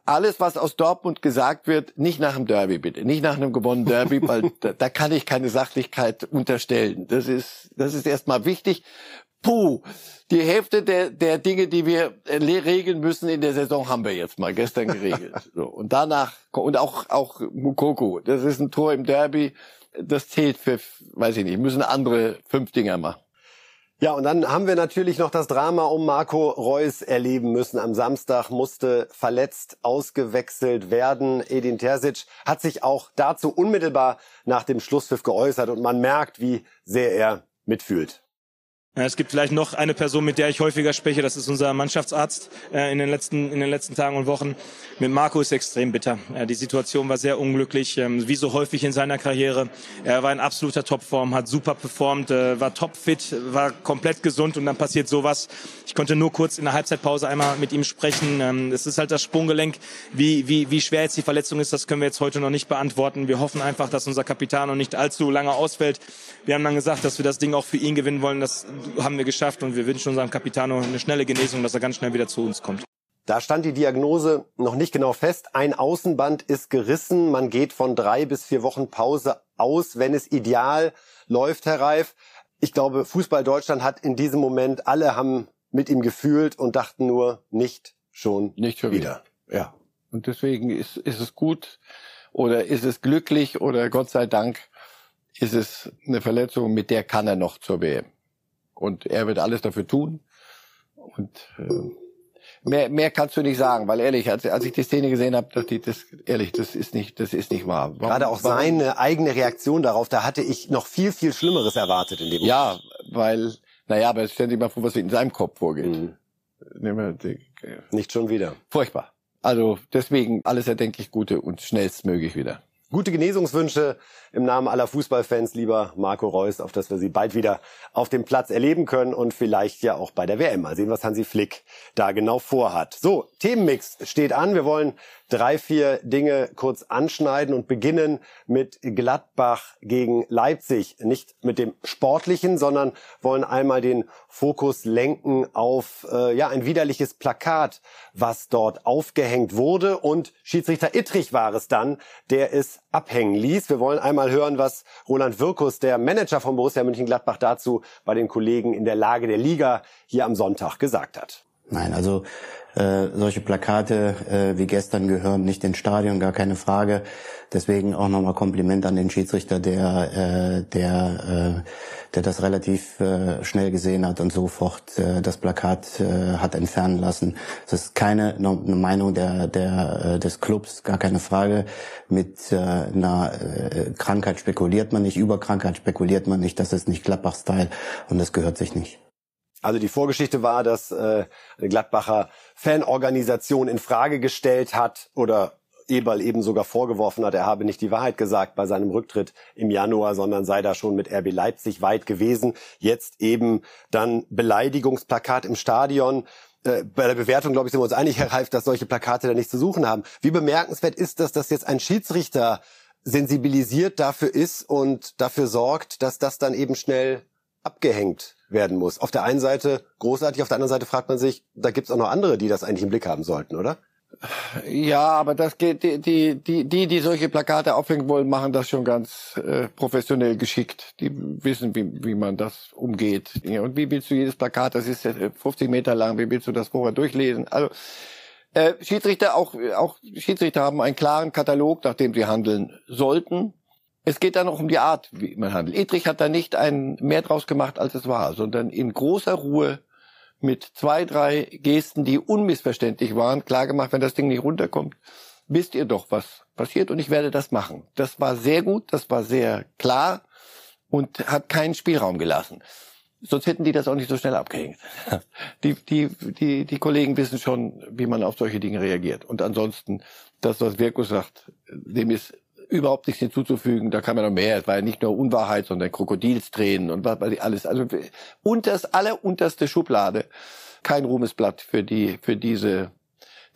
alles, was aus Dortmund gesagt wird, nicht nach dem Derby bitte, nicht nach einem gewonnenen Derby, weil *laughs* da, da kann ich keine Sachlichkeit unterstellen. Das ist, das ist erstmal wichtig. Puh, die Hälfte der, der Dinge, die wir äh, regeln müssen in der Saison, haben wir jetzt mal gestern geregelt. *laughs* So, und danach, und auch, auch Mukoko, das ist ein Tor im Derby, das zählt für, weiß ich nicht, müssen andere fünf Dinger machen. Ja, und dann haben wir natürlich noch das Drama um Marco Reus erleben müssen. Am Samstag musste verletzt ausgewechselt werden. Edin Terzic hat sich auch dazu unmittelbar nach dem Schlusspfiff geäußert und man merkt, wie sehr er mitfühlt. Es gibt vielleicht noch eine Person, mit der ich häufiger spreche, das ist unser Mannschaftsarzt äh, in, den letzten, in den letzten Tagen und Wochen. Mit Marco ist extrem bitter. die Situation war sehr unglücklich, ähm, wie so häufig in seiner Karriere. Er war in absoluter Topform, hat super performt, äh, war topfit, war komplett gesund und dann passiert sowas. Ich konnte nur kurz in der Halbzeitpause einmal mit ihm sprechen. Ähm, es ist halt das Sprunggelenk. Wie, wie, wie schwer jetzt die Verletzung ist, das können wir jetzt heute noch nicht beantworten. Wir hoffen einfach, dass unser Kapitän noch nicht allzu lange ausfällt. Wir haben dann gesagt, dass wir das Ding auch für ihn gewinnen wollen. Das haben wir geschafft und wir wünschen unserem Capitano eine schnelle Genesung, dass er ganz schnell wieder zu uns kommt. Da stand die Diagnose noch nicht genau fest. Ein Außenband ist gerissen. Man geht von drei bis vier Wochen Pause aus, wenn es ideal läuft, Herr Reif. Ich glaube, Fußball Deutschland hat in diesem Moment, alle haben mit ihm gefühlt und dachten nur, nicht schon nicht schon wieder. wieder. Ja. Und deswegen ist, ist es gut oder ist es glücklich oder Gott sei Dank ist es eine Verletzung, mit der kann er noch zur WM. Und er wird alles dafür tun. Und äh, mehr, mehr kannst du nicht sagen, weil ehrlich, als, als ich die Szene gesehen habe, dachte ich, das ehrlich, das ist nicht, das ist nicht wahr. Warum, Gerade auch warum? seine eigene Reaktion darauf, da hatte ich noch viel, viel Schlimmeres erwartet in dem Moment. Ja, weil, naja, aber stellen Sie mal vor, was in seinem Kopf vorgeht. Mhm. Nicht schon wieder. Furchtbar. Also deswegen alles erdenklich Gute und schnellstmöglich wieder. Gute Genesungswünsche im Namen aller Fußballfans, lieber Marco Reus, auf dass wir Sie bald wieder auf dem Platz erleben können und vielleicht ja auch bei der WM. Mal sehen, was Hansi Flick da genau vorhat. So, Themenmix steht an. Wir wollen drei, vier Dinge kurz anschneiden und beginnen mit Gladbach gegen Leipzig. Nicht mit dem Sportlichen, sondern wollen einmal den Fokus lenken auf äh, ja ein widerliches Plakat, was dort aufgehängt wurde. Und Schiedsrichter Ittrich war es dann, der es abhängen ließ. Wir wollen einmal hören, was Roland Wirkus, der Manager von Borussia Mönchengladbach, dazu bei den Kollegen in der Lage der Liga hier am Sonntag gesagt hat. Nein, also Äh, solche Plakate äh, wie gestern gehören nicht ins Stadion, gar keine Frage. Deswegen auch nochmal Kompliment an den Schiedsrichter, der, äh, der, äh, der das relativ äh, schnell gesehen hat und sofort äh, das Plakat äh, hat entfernen lassen. Das ist keine eine Meinung der, der, äh, des Clubs, gar keine Frage. Mit äh, einer äh, Krankheit spekuliert man nicht, über Krankheit spekuliert man nicht. Das ist nicht Gladbach-Style und das gehört sich nicht. Also die Vorgeschichte war, dass äh, eine Gladbacher Fanorganisation in Frage gestellt hat oder Eberl eben sogar vorgeworfen hat, er habe nicht die Wahrheit gesagt bei seinem Rücktritt im Januar, sondern sei da schon mit RB Leipzig weit gewesen. Jetzt eben dann Beleidigungsplakat im Stadion. Äh, bei der Bewertung, glaube ich, sind wir uns einig, Herr Reif, dass solche Plakate da nichts zu suchen haben. Wie bemerkenswert ist das, dass jetzt ein Schiedsrichter sensibilisiert dafür ist und dafür sorgt, dass das dann eben schnell abgehängt werden muss. Auf der einen Seite großartig, auf der anderen Seite fragt man sich, da gibt es auch noch andere, die das eigentlich im Blick haben sollten, oder? Ja, aber das geht die die die die, die solche Plakate aufhängen wollen, machen das schon ganz äh, professionell geschickt. Die wissen, wie wie man das umgeht. Ja, und wie willst du jedes Plakat, das ist 50 Meter lang, wie willst du das vorher durchlesen? Also äh, Schiedsrichter auch auch Schiedsrichter haben einen klaren Katalog, nach dem sie handeln sollten. Es geht dann auch um die Art, wie man handelt. Edrich hat da nicht ein mehr draus gemacht, als es war, sondern in großer Ruhe mit zwei, drei Gesten, die unmissverständlich waren, klar gemacht, wenn das Ding nicht runterkommt, wisst ihr doch, was passiert und ich werde das machen. Das war sehr gut, das war sehr klar und hat keinen Spielraum gelassen. Sonst hätten die das auch nicht so schnell abgehängt. *laughs* Die, die, die, die Kollegen wissen schon, wie man auf solche Dinge reagiert. Und ansonsten, das, was Wirkus sagt, dem ist überhaupt nichts hinzuzufügen. Da kann man noch mehr. Es war ja nicht nur Unwahrheit, sondern Krokodilstränen und was weiß ich alles. Also unters allerunterste Schublade. Kein Ruhmesblatt für die, für diese,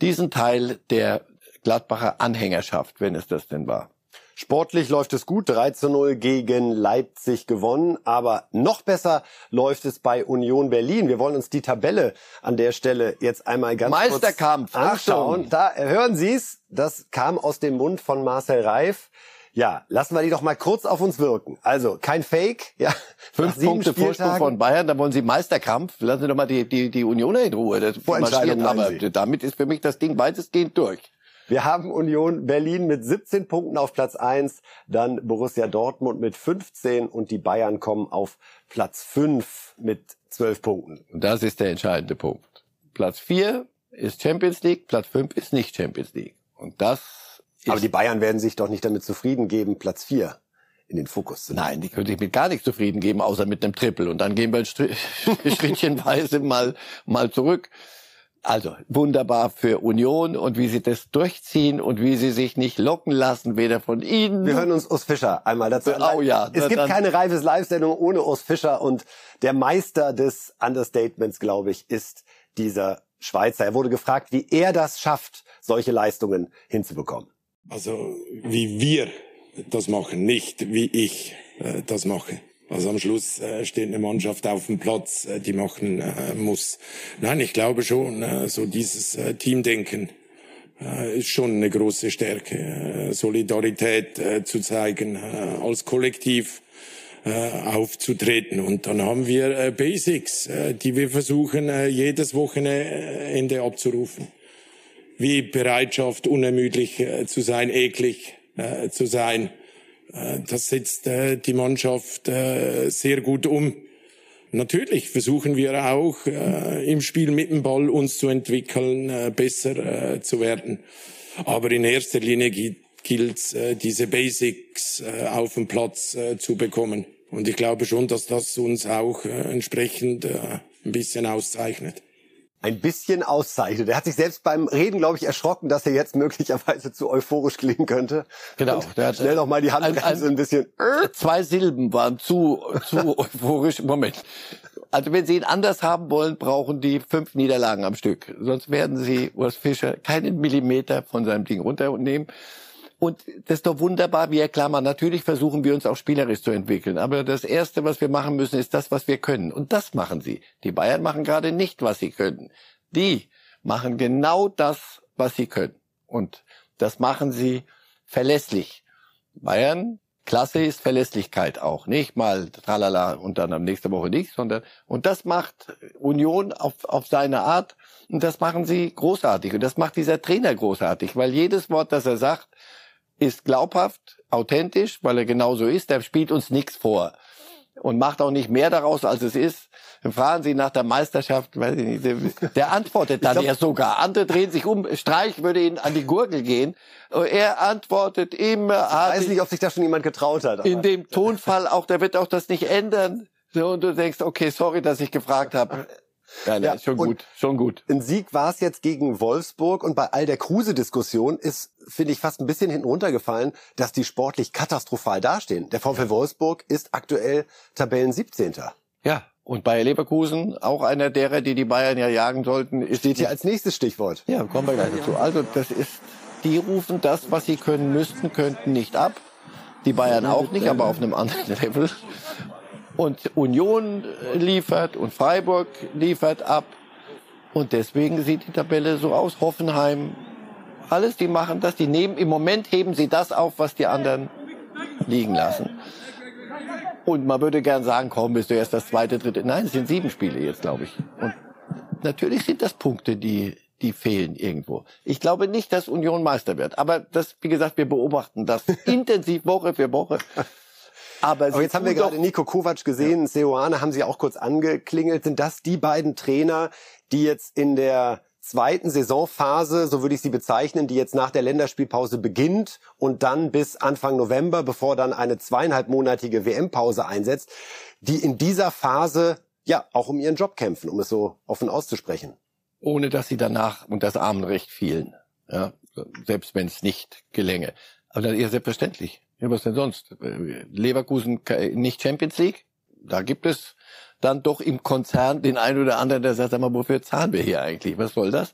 diesen Teil der Gladbacher Anhängerschaft, wenn es das denn war. Sportlich läuft es gut, 3 zu 0 gegen Leipzig gewonnen, aber noch besser läuft es bei Union Berlin. Wir wollen uns die Tabelle an der Stelle jetzt einmal ganz Meisterkampf, kurz anschauen. Da hören Sie es, das kam aus dem Mund von Marcel Reif. Ja, lassen wir die doch mal kurz auf uns wirken. Also kein Fake, *laughs* ja. Fünf Punkte Vorsprung von Bayern, da wollen Sie Meisterkampf. Lassen Sie doch mal die, die, die Unioner in Ruhe. Das Vorentscheidung aber damit ist für mich das Ding weitestgehend durch. Wir haben Union Berlin mit 17 Punkten auf Platz 1, dann Borussia Dortmund mit 15 und die Bayern kommen auf Platz 5 mit 12 Punkten. Und das ist der entscheidende Punkt. Platz 4 ist Champions League, Platz 5 ist nicht Champions League. Und das ist Aber die Bayern werden sich doch nicht damit zufrieden geben, Platz 4 in den Fokus zu nehmen. Nein, die können sich mit gar nichts zufrieden geben, außer mit einem Triple. Und dann gehen wir *laughs* schrittchenweise mal, mal zurück. Also wunderbar für Union und wie sie das durchziehen und wie sie sich nicht locken lassen, weder von Ihnen. Wir hören uns Urs Fischer einmal dazu an. Oh ja. Es gibt keine reifes Live-Sendung ohne Urs Fischer und der Meister des Understatements, glaube ich, ist dieser Schweizer. Er wurde gefragt, wie er das schafft, solche Leistungen hinzubekommen. Also wie wir das machen, nicht wie ich äh, das mache. Also am Schluss äh, steht eine Mannschaft auf dem Platz, äh, die machen äh, muss. Nein, ich glaube schon, äh, so dieses äh, Teamdenken äh, ist schon eine große Stärke. Äh, Solidarität äh, zu zeigen, äh, als Kollektiv äh, aufzutreten. Und dann haben wir äh, Basics, äh, die wir versuchen, äh, jedes Wochenende abzurufen. Wie Bereitschaft, unermüdlich äh, zu sein, eklig äh, zu sein das setzt äh, die Mannschaft äh, sehr gut um. Natürlich versuchen wir auch im Spiel mit dem Ball uns zu entwickeln, besser zu werden. Aber in erster Linie gilt es, diese Basics auf dem Platz zu bekommen. Und ich glaube schon, dass das uns auch entsprechend ein bisschen auszeichnet ein bisschen auszeichnet. Er hat sich selbst beim Reden, glaube ich, erschrocken, dass er jetzt möglicherweise zu euphorisch klingen könnte. Genau. der hat schnell noch mal die Handbremse ein, ein, bisschen. Zwei Silben waren zu, zu *laughs* euphorisch. Moment. Also wenn Sie ihn anders haben wollen, brauchen die fünf Niederlagen am Stück. Sonst werden Sie Urs Fischer keinen Millimeter von seinem Ding runternehmen. Und das ist doch wunderbar, wie er klar macht. Natürlich versuchen wir uns auch spielerisch zu entwickeln. Aber das Erste, was wir machen müssen, ist das, was wir können. Und das machen sie. Die Bayern machen gerade nicht, was sie können. Die machen genau das, was sie können. Und das machen sie verlässlich. Bayern Klasse ist Verlässlichkeit auch. Nicht mal tralala und dann am nächsten Woche nichts, sondern, und das macht Union auf, auf seine Art. Und das machen sie großartig. Und das macht dieser Trainer großartig, weil jedes Wort, das er sagt, ist glaubhaft, authentisch, weil er genauso ist. Der spielt uns nichts vor und macht auch nicht mehr daraus, als es ist. Dann fragen Sie nach der Meisterschaft, weiß ich nicht, der, der antwortet dann ja sogar. Andere drehen sich um, Streich würde Ihnen an die Gurgel gehen. Er antwortet immer. Ich weiß nicht, ob sich da schon jemand getraut hat. Aber. In dem Tonfall auch, der wird auch das nicht ändern. So, und du denkst, okay, sorry, dass ich gefragt habe. Ja, ja, schon gut, schon gut. Ein Sieg war es jetzt gegen Wolfsburg und bei all der Kruse-Diskussion ist, finde ich, fast ein bisschen hinten runtergefallen, dass die sportlich katastrophal dastehen. Der VfL Wolfsburg ist aktuell Tabellen 17. Ja, und Bayer Leverkusen, auch einer derer, die die Bayern ja jagen sollten, ist steht hier als nächstes Stichwort. Ja, kommen wir gleich dazu. Also das ist, die rufen das, was sie können müssten, könnten nicht ab. Die Bayern auch nicht, aber auf einem anderen *laughs* Level. Und Union liefert und Freiburg liefert ab. Und deswegen sieht die Tabelle so aus. Hoffenheim, alles, die machen das. Die nehmen, im Moment heben sie das auf, was die anderen liegen lassen. Und man würde gern sagen, komm, bist du erst das zweite, dritte. Nein, es sind sieben Spiele jetzt, glaube ich. Und natürlich sind das Punkte, die, die fehlen irgendwo. Ich glaube nicht, dass Union Meister wird. Aber das, wie gesagt, wir beobachten das *laughs* intensiv Woche für Woche. Aber, Aber jetzt haben wir gerade Nico Kovac gesehen, ja. Seoane haben Sie auch kurz angeklingelt. Sind das die beiden Trainer, die jetzt in der zweiten Saisonphase, so würde ich sie bezeichnen, die jetzt nach der Länderspielpause beginnt und dann bis Anfang November, bevor dann eine zweieinhalbmonatige WM-Pause einsetzt, die in dieser Phase ja auch um ihren Job kämpfen, um es so offen auszusprechen. Ohne dass sie danach und das Armenrecht fielen. Ja, selbst wenn es nicht gelänge. Aber das ist ja selbstverständlich. Ja, was denn sonst? Leverkusen nicht Champions League? Da gibt es dann doch im Konzern den einen oder anderen, der sagt, sag mal, wofür zahlen wir hier eigentlich? Was soll das?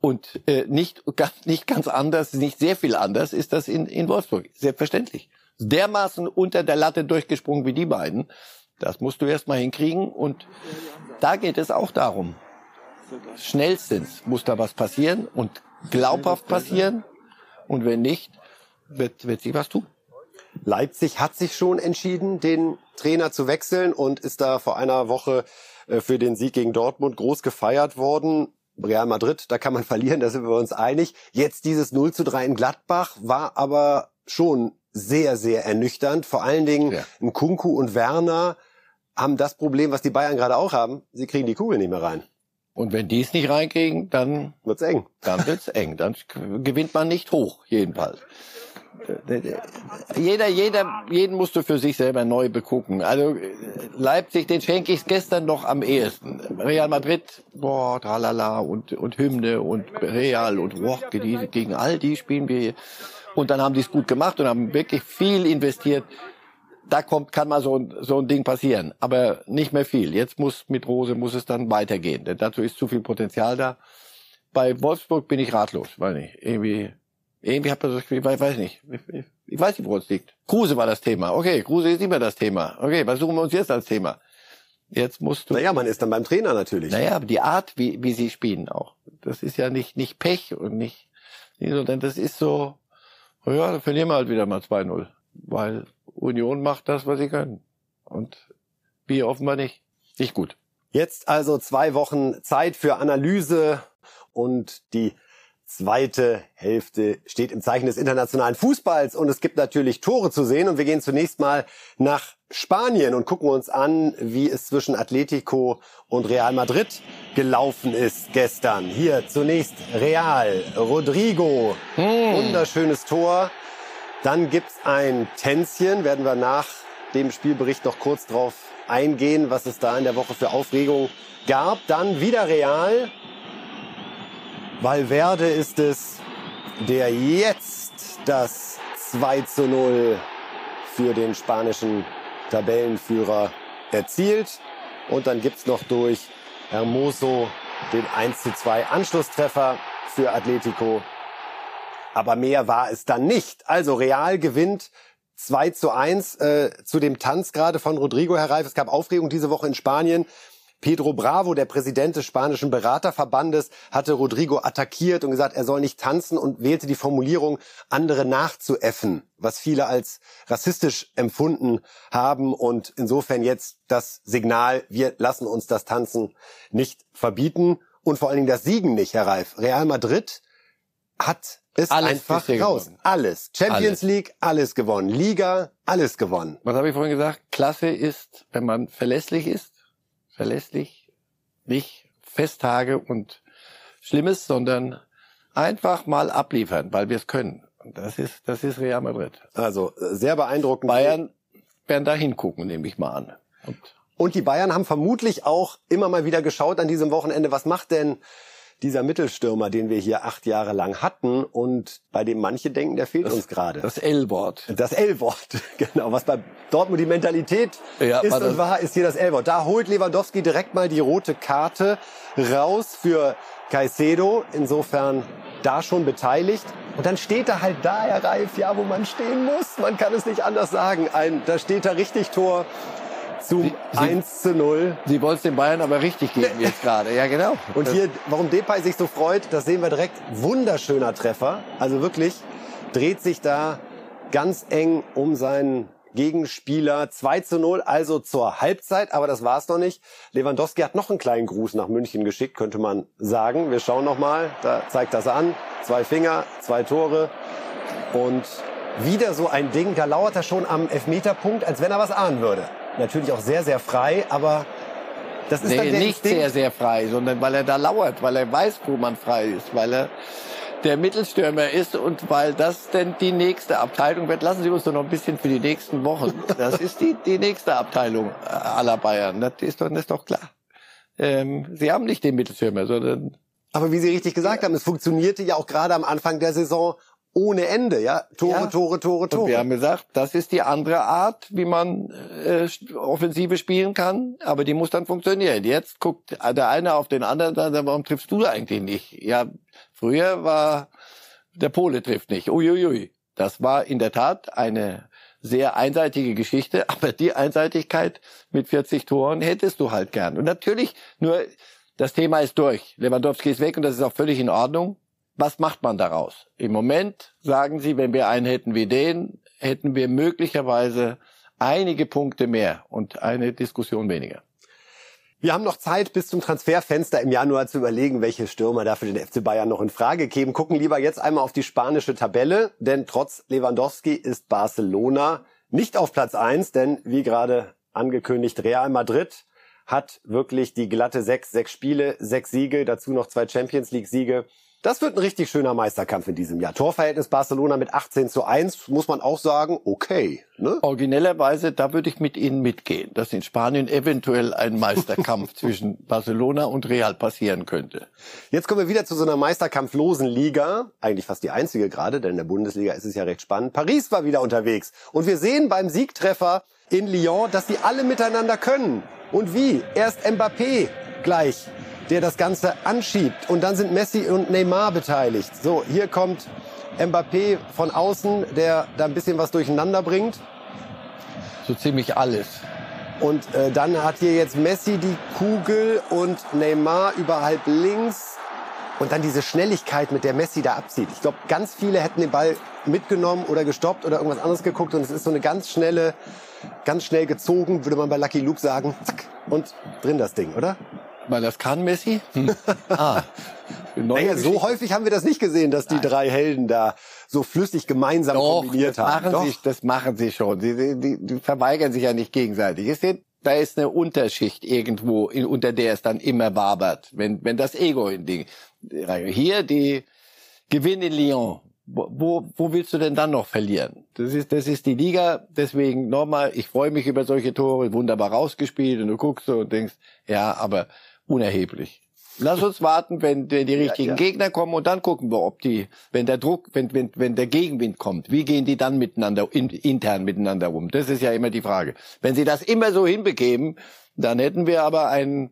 Und äh, nicht, ganz, nicht ganz anders, nicht sehr viel anders ist das in, in Wolfsburg. Selbstverständlich. Dermaßen unter der Latte durchgesprungen wie die beiden. Das musst du erst mal hinkriegen. Und da geht es auch darum. Schnellstens muss da was passieren und glaubhaft passieren. Und wenn nicht, wird, wird sich was tun. Leipzig hat sich schon entschieden, den Trainer zu wechseln und ist da vor einer Woche äh, für den Sieg gegen Dortmund groß gefeiert worden. Real Madrid, da kann man *laughs* verlieren, da sind wir uns einig. Jetzt dieses 0 zu 3 in Gladbach war aber schon sehr, sehr ernüchternd. Vor allen Dingen ja. Kunku und Werner haben das Problem, was die Bayern gerade auch haben. Sie kriegen die Kugel nicht mehr rein. Und wenn die es nicht reinkriegen, dann wird's eng. Dann wird's eng. Dann gewinnt man nicht hoch, jedenfalls jeder, jeder, jeden musst du für sich selber neu begucken. Also Leipzig, den schenke ich gestern noch am ehesten. Real Madrid, boah, tralala und und Hymne und Real und boah, gegen, all die spielen wir hier. Und dann haben die es gut gemacht und haben wirklich viel investiert. Da kommt, kann mal so ein, so ein Ding passieren, aber nicht mehr viel. Jetzt muss mit Rose muss es dann weitergehen, denn dazu ist zu viel Potenzial da. Bei Wolfsburg bin ich ratlos, weil nicht irgendwie irgendwie hat man das, ich weiß nicht. Ich, ich weiß nicht, wo es liegt. Kruse war das Thema. Okay, Kruse ist nicht mehr das Thema. Okay, was suchen wir uns jetzt als Thema? Jetzt musst du. Naja, man ist dann beim Trainer natürlich. Naja, aber die Art, wie, wie sie spielen auch. Das ist ja nicht, nicht Pech und nicht, sondern das ist so, ja, da verlieren wir halt wieder mal 2-0. Weil Union macht das, was sie können. Und wir offenbar nicht. Nicht gut. Jetzt also zwei Wochen Zeit für Analyse und die zweite Hälfte steht im Zeichen des internationalen Fußballs und es gibt natürlich Tore zu sehen und wir gehen zunächst mal nach Spanien und gucken uns an, wie es zwischen Atletico und Real Madrid gelaufen ist gestern. Hier zunächst Real, Rodrigo, hm. wunderschönes Tor. Dann gibt's ein Tänzchen, werden wir nach dem Spielbericht noch kurz drauf eingehen, was es da in der Woche für Aufregung gab. Dann wieder Real, Valverde ist es, der jetzt das 2 zu 0 für den spanischen Tabellenführer erzielt. Und dann gibt's noch durch Hermoso den 1 zu 2 Anschlusstreffer für Atletico. Aber mehr war es dann nicht. Also Real gewinnt 2 zu 1 äh, zu dem Tanz gerade von Rodrigo Herr Reif. Es gab Aufregung diese Woche in Spanien Pedro Bravo, der Präsident des spanischen Beraterverbandes, hatte Rodrigo attackiert und gesagt, er soll nicht tanzen und wählte die Formulierung, andere nachzuäffen, was viele als rassistisch empfunden haben und insofern jetzt das Signal, wir lassen uns das Tanzen nicht verbieten und vor allen Dingen das Siegen nicht, Herr Reif. Real Madrid hat es Alles einfach raus. gewonnen. Alles. Champions Alles. League, alles gewonnen. Liga, alles gewonnen. Was habe ich vorhin gesagt? Klasse ist, wenn man verlässlich ist, verlässlich, nicht Festtage und Schlimmes, sondern einfach mal abliefern, weil wir es können. Das ist, das ist Real Madrid. Also äh, sehr beeindruckend. Bayern werden da hingucken, nehme ich mal an. Und Und die Bayern haben vermutlich auch immer mal wieder geschaut an diesem Wochenende, was macht denn dieser Mittelstürmer, den wir hier acht Jahre lang hatten und bei dem manche denken, der fehlt uns gerade. das L-Wort. Das L-Wort, *laughs* genau. Was bei Dortmund die Mentalität Ja, ist das- und war, ist hier das L-Wort. Da holt Lewandowski direkt mal die rote Karte raus für Caicedo. Insofern da schon beteiligt. Und dann steht er halt da, Herr Reif, ja, wo man stehen muss. Man kann es nicht anders sagen. Ein, da steht er richtig Tor zum 1 zu 0. Sie wollen es den Bayern aber richtig geben jetzt *laughs* gerade. Ja, genau. Und hier, warum Depay sich so freut, das sehen wir direkt. Wunderschöner Treffer. Also wirklich dreht sich da ganz eng um seinen Gegenspieler. 2 zu 0, also zur Halbzeit. Aber das war's noch nicht. Lewandowski hat noch einen kleinen Gruß nach München geschickt, könnte man sagen. Wir schauen noch mal. Da zeigt das an. Zwei Finger, zwei Tore. Und wieder so ein Ding. Da lauert er schon am Elfmeterpunkt, als wenn er was ahnen würde. Natürlich auch sehr, sehr frei, aber das ist dann Nee, der nicht Instinkt. sehr, sehr frei, sondern weil er da lauert, weil er weiß, wo man frei ist, weil er der Mittelstürmer ist und weil das denn die nächste Abteilung wird. Lassen Sie uns doch noch ein bisschen für die nächsten Wochen. Das ist die, die nächste Abteilung äh, aller Bayern. Das ist doch, das ist doch klar. Ähm, Sie haben nicht den Mittelstürmer, sondern Aber wie Sie richtig gesagt haben, es funktionierte ja auch gerade am Anfang der Saison ohne Ende, ja. Tore, Ja. Tore, Tore, Und wir Tore. haben gesagt, das ist die andere Art, wie man äh, Offensive spielen kann, aber die muss dann funktionieren. Jetzt guckt der eine auf den anderen, dann, sagt, warum triffst du eigentlich nicht? Ja, früher war der Pole trifft nicht. Uiuiui. Das war in der Tat eine sehr einseitige Geschichte, *laughs* aber die Einseitigkeit mit 40 Toren hättest du halt gern. Und natürlich, nur das Thema ist durch. Lewandowski ist weg und das ist auch völlig in Ordnung. Was macht man daraus? Im Moment sagen sie, wenn wir einen hätten wie den, hätten wir möglicherweise einige Punkte mehr und eine Diskussion weniger. Wir haben noch Zeit bis zum Transferfenster im Januar zu überlegen, welche Stürmer da für den FC Bayern noch in Frage kämen. Gucken lieber jetzt einmal auf die spanische Tabelle, denn trotz Lewandowski ist Barcelona nicht auf Platz eins, denn wie gerade angekündigt, Real Madrid hat wirklich die glatte sechs, sechs Spiele, sechs Siege, dazu noch zwei Champions League Siege. Das wird ein richtig schöner Meisterkampf in diesem Jahr. Torverhältnis Barcelona mit 18 zu 1, muss man auch sagen, okay. Ne? Originellerweise, da würde ich mit Ihnen mitgehen, dass in Spanien eventuell ein Meisterkampf *laughs* zwischen Barcelona und Real passieren könnte. Jetzt kommen wir wieder zu so einer meisterkampflosen Liga. Eigentlich fast die einzige gerade, denn in der Bundesliga ist es ja recht spannend. Paris war wieder unterwegs. Und wir sehen beim Siegtreffer in Lyon, dass sie alle miteinander können. Und wie? Erst Mbappé gleich, der das Ganze anschiebt. Und dann sind Messi und Neymar beteiligt. So, hier kommt Mbappé von außen, der da ein bisschen was durcheinander bringt. So ziemlich alles. Und äh, dann hat hier jetzt Messi die Kugel und Neymar über halb links. Und dann diese Schnelligkeit, mit der Messi da abzieht. Ich glaube, ganz viele hätten den Ball mitgenommen oder gestoppt oder irgendwas anderes geguckt. Und es ist so eine ganz schnelle, ganz schnell gezogen, würde man bei Lucky Luke sagen. Zack. Und drin das Ding, oder? Weil das kann Messi? Hm. *laughs* Ah. Naja, so häufig haben wir das nicht gesehen, dass die drei Helden da so flüssig gemeinsam Doch, kombiniert das haben. machen, sie, das machen sie schon. Die, die, die, verweigern sich ja nicht gegenseitig. Es sind, da ist eine Unterschicht irgendwo, in, unter der es dann immer wabert, wenn, wenn das Ego in die Hier die Gewinn in Lyon. Wo, wo, wo willst du denn dann noch verlieren? Das ist, das ist die Liga. Deswegen nochmal, ich freue mich über solche Tore, wunderbar rausgespielt und du guckst so und denkst, ja, aber unerheblich. Lass uns warten, wenn, wenn die richtigen ja. Gegner kommen und dann gucken wir, ob die, wenn der Druck, wenn, wenn, wenn der Gegenwind kommt, wie gehen die dann miteinander, in, intern miteinander um? Das ist ja immer die Frage. Wenn sie das immer so hinbekämen, dann hätten wir aber einen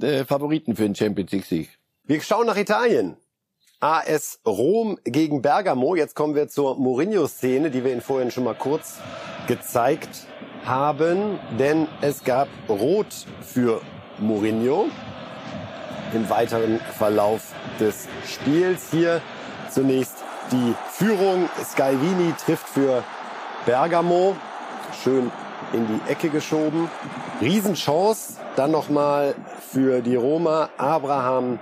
äh, Favoriten für den Champions League Sieg. Wir schauen nach Italien. AS Rom gegen Bergamo. Jetzt kommen wir zur Mourinho-Szene, die wir Ihnen vorhin schon mal kurz gezeigt haben. Denn es gab Rot für Mourinho im weiteren Verlauf des Spiels. Hier zunächst die Führung. Scalvini trifft für Bergamo. Schön in die Ecke geschoben. Riesenchance. Dann nochmal für die Roma. Abraham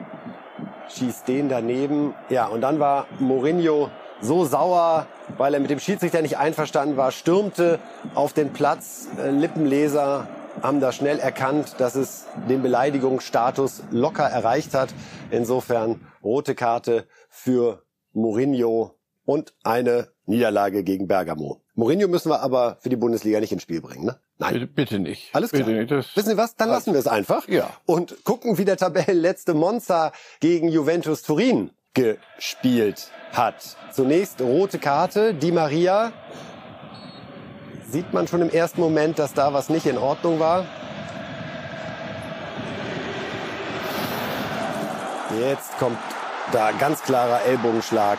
schießt den daneben. Ja, und dann war Mourinho so sauer, weil er mit dem Schiedsrichter nicht einverstanden war, stürmte auf den Platz. Lippenleser haben da schnell erkannt, dass es den Beleidigungsstatus locker erreicht hat. Insofern rote Karte für Mourinho und eine Niederlage gegen Bergamo. Mourinho müssen wir aber für die Bundesliga nicht ins Spiel bringen, ne? Nein. Bitte, bitte nicht. Alles klar. Bitte nicht. Wissen Sie was? Dann lassen wir es einfach. Ja. Und gucken, wie der Tabellenletzte Monza gegen Juventus Turin gespielt hat. Zunächst rote Karte, Di Maria. Sieht man schon im ersten Moment, dass da was nicht in Ordnung war. Jetzt kommt da ganz klarer Ellbogenschlag.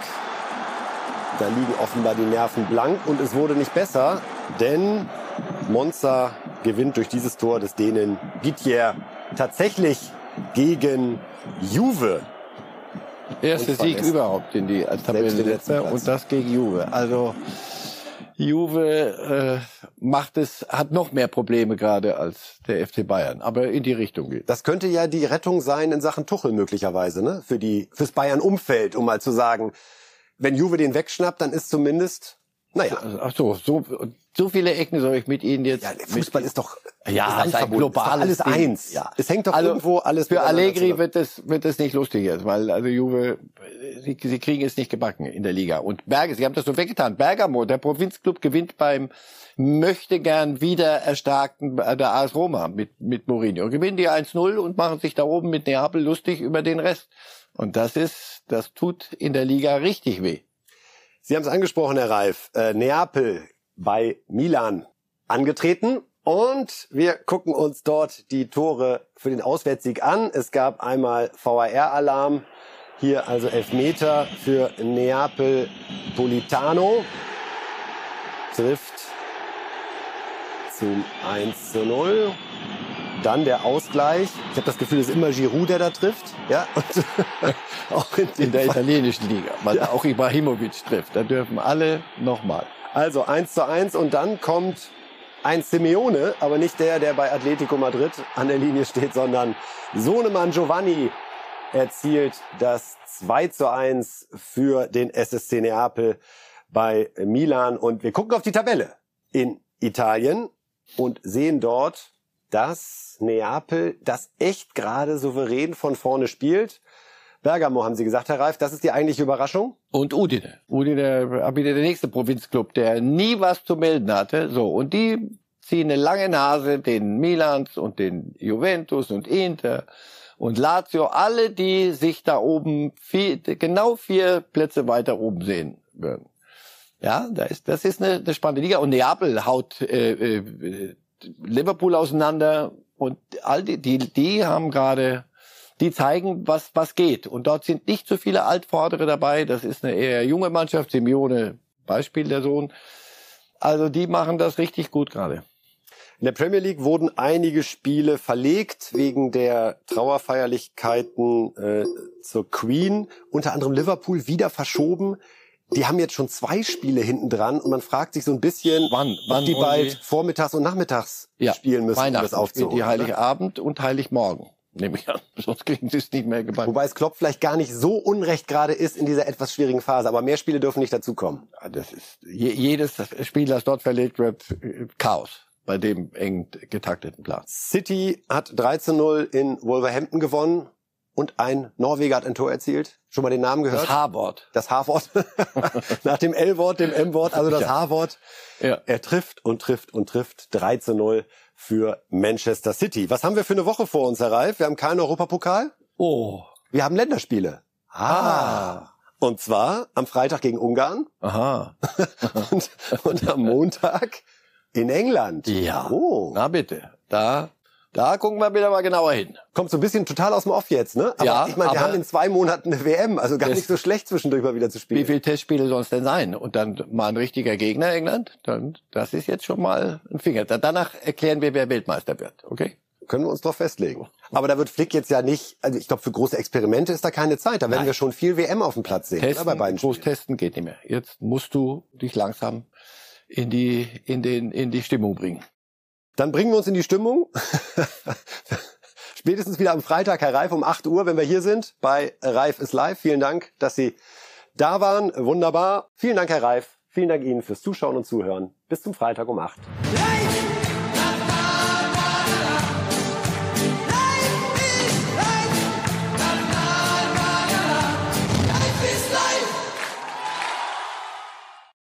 Da liegen offenbar die Nerven blank und es wurde nicht besser, denn Monza gewinnt durch dieses Tor des Dänen Gittier tatsächlich gegen Juve. Erste Sieg überhaupt in die als letzten Tabellenletzter und das gegen Juve. Also Juve äh, macht es, hat noch mehr Probleme gerade als der FC Bayern, aber in die Richtung geht. Das könnte ja die Rettung sein in Sachen Tuchel möglicherweise, ne? Für die, fürs Bayern-Umfeld, um mal zu sagen, wenn Juve den wegschnappt, dann ist zumindest, naja. Ach so, so, so viele Ecken soll ich mit Ihnen jetzt. Ja, Fußball ist doch ja, ist ist ein globales alles Ding. eins. Ja. Es hängt doch Also, irgendwo alles Für Allegri wird es wird es nicht lustig jetzt, weil also Juve sie, sie kriegen es nicht gebacken in der Liga und Berge, sie haben das so weggetan. Bergamo, der Provinzclub gewinnt beim möchte gern wieder erstarkten äh, der AS Roma mit mit Mourinho. Gewinnen die 1-0 und machen sich da oben mit Neapel lustig über den Rest. Und das ist das tut in der Liga richtig weh. Sie haben es angesprochen, Herr Reif. Äh, Neapel bei Milan angetreten. Und wir gucken uns dort die Tore für den Auswärtssieg an. Es gab einmal VAR-Alarm. Hier also Elfmeter für Neapel Politano. Trifft zum 1 zu 0. Dann der Ausgleich. Ich habe das Gefühl, es ist immer Giroud, der da trifft. Ja, *laughs* und auch in, In der Fall- italienischen Liga, weil auch Ibrahimovic trifft. Da dürfen alle nochmal. Also 1 zu 1 und dann kommt ein Simeone, aber nicht der, der bei Atletico Madrid an der Linie steht, sondern Sohnemann Giovanni erzielt das 2 zu 1 für den SSC Neapel bei Milan. Und wir gucken auf die Tabelle in Italien und sehen dort, dass Neapel das echt gerade souverän von vorne spielt. Bergamo haben Sie gesagt, Herr Reif, das ist die eigentliche Überraschung? Und Udine. Udine, äh, wieder der nächste Provinzclub, der nie was zu melden hatte. So, und die ziehen eine lange Nase den Milans und den Juventus und Inter und Lazio, alle, die sich da oben vier, genau vier Plätze weiter oben sehen würden. Ja, da ist, das ist eine, eine spannende Liga. Und Neapel haut äh, äh, Liverpool auseinander und all die, die, die haben gerade die zeigen, was, was geht. Und dort sind nicht so viele Altvordere dabei. Das ist eine eher junge Mannschaft. Simeone, Beispiel der Sohn. Also die machen das richtig gut gerade. In der Premier League wurden einige Spiele verlegt wegen der Trauerfeierlichkeiten äh, zur Queen. Unter anderem Liverpool wieder verschoben. Die haben jetzt schon zwei Spiele hinten dran und man fragt sich so ein bisschen, Wann? ob Wann die wollen bald die- vormittags und nachmittags Ja, spielen müssen, um das aufzuholen. die? Heiligabend und Heiligmorgen. Nehme ich an. *laughs* Sonst kriegen sie es nicht mehr gebacken. Wobei es Klopp vielleicht gar nicht so unrecht gerade ist in dieser etwas schwierigen Phase, aber mehr Spiele dürfen nicht dazukommen. Ja, Das ist je, jedes Spiel, das dort verlegt wird, Chaos bei dem eng getakteten Plan. City hat 3 zu 0 in Wolverhampton gewonnen und ein Norweger hat ein Tor erzielt. Schon mal den Namen gehört? Das H-Wort. Das H-Wort. *laughs* Nach dem L-Wort, dem M-Wort, also das Ja. H-Wort. Ja. Er trifft und trifft und trifft. 3 zu 0 für Manchester City. Was haben wir für eine Woche vor uns, Herr Reif? Wir haben keinen Europapokal. Oh. Wir haben Länderspiele. Ah. Und zwar am Freitag gegen Ungarn Aha. *laughs* und, und am Montag in England. Ja. Oh. Na bitte. Da, da gucken wir wieder mal genauer hin. Kommt so ein bisschen total aus dem Off jetzt, ne? Aber Ja, ich meine, wir haben in zwei Monaten eine WM, also gar nicht so schlecht zwischendurch mal wieder zu spielen. Wie viele Testspiele soll es denn sein? Und dann mal ein richtiger Gegner England? Dann, das ist jetzt schon mal ein Finger. Da- Danach erklären wir, wer Weltmeister wird. Okay? können wir uns drauf festlegen. Aber da wird Flick jetzt ja nicht, also ich glaube, für große Experimente ist da keine Zeit. Da werden Nein. wir schon viel WM auf dem Platz sehen. Testen, bei beiden groß Spielen. testen geht nicht mehr. Jetzt musst du dich langsam in die, in den, in die Stimmung bringen. Dann bringen wir uns in die Stimmung. *laughs* Spätestens wieder am Freitag, Herr Reif, um 8 Uhr, wenn wir hier sind bei Reif ist live. Vielen Dank, dass Sie da waren. Wunderbar. Vielen Dank, Herr Reif. Vielen Dank Ihnen fürs Zuschauen und Zuhören. Bis zum Freitag um 8. Life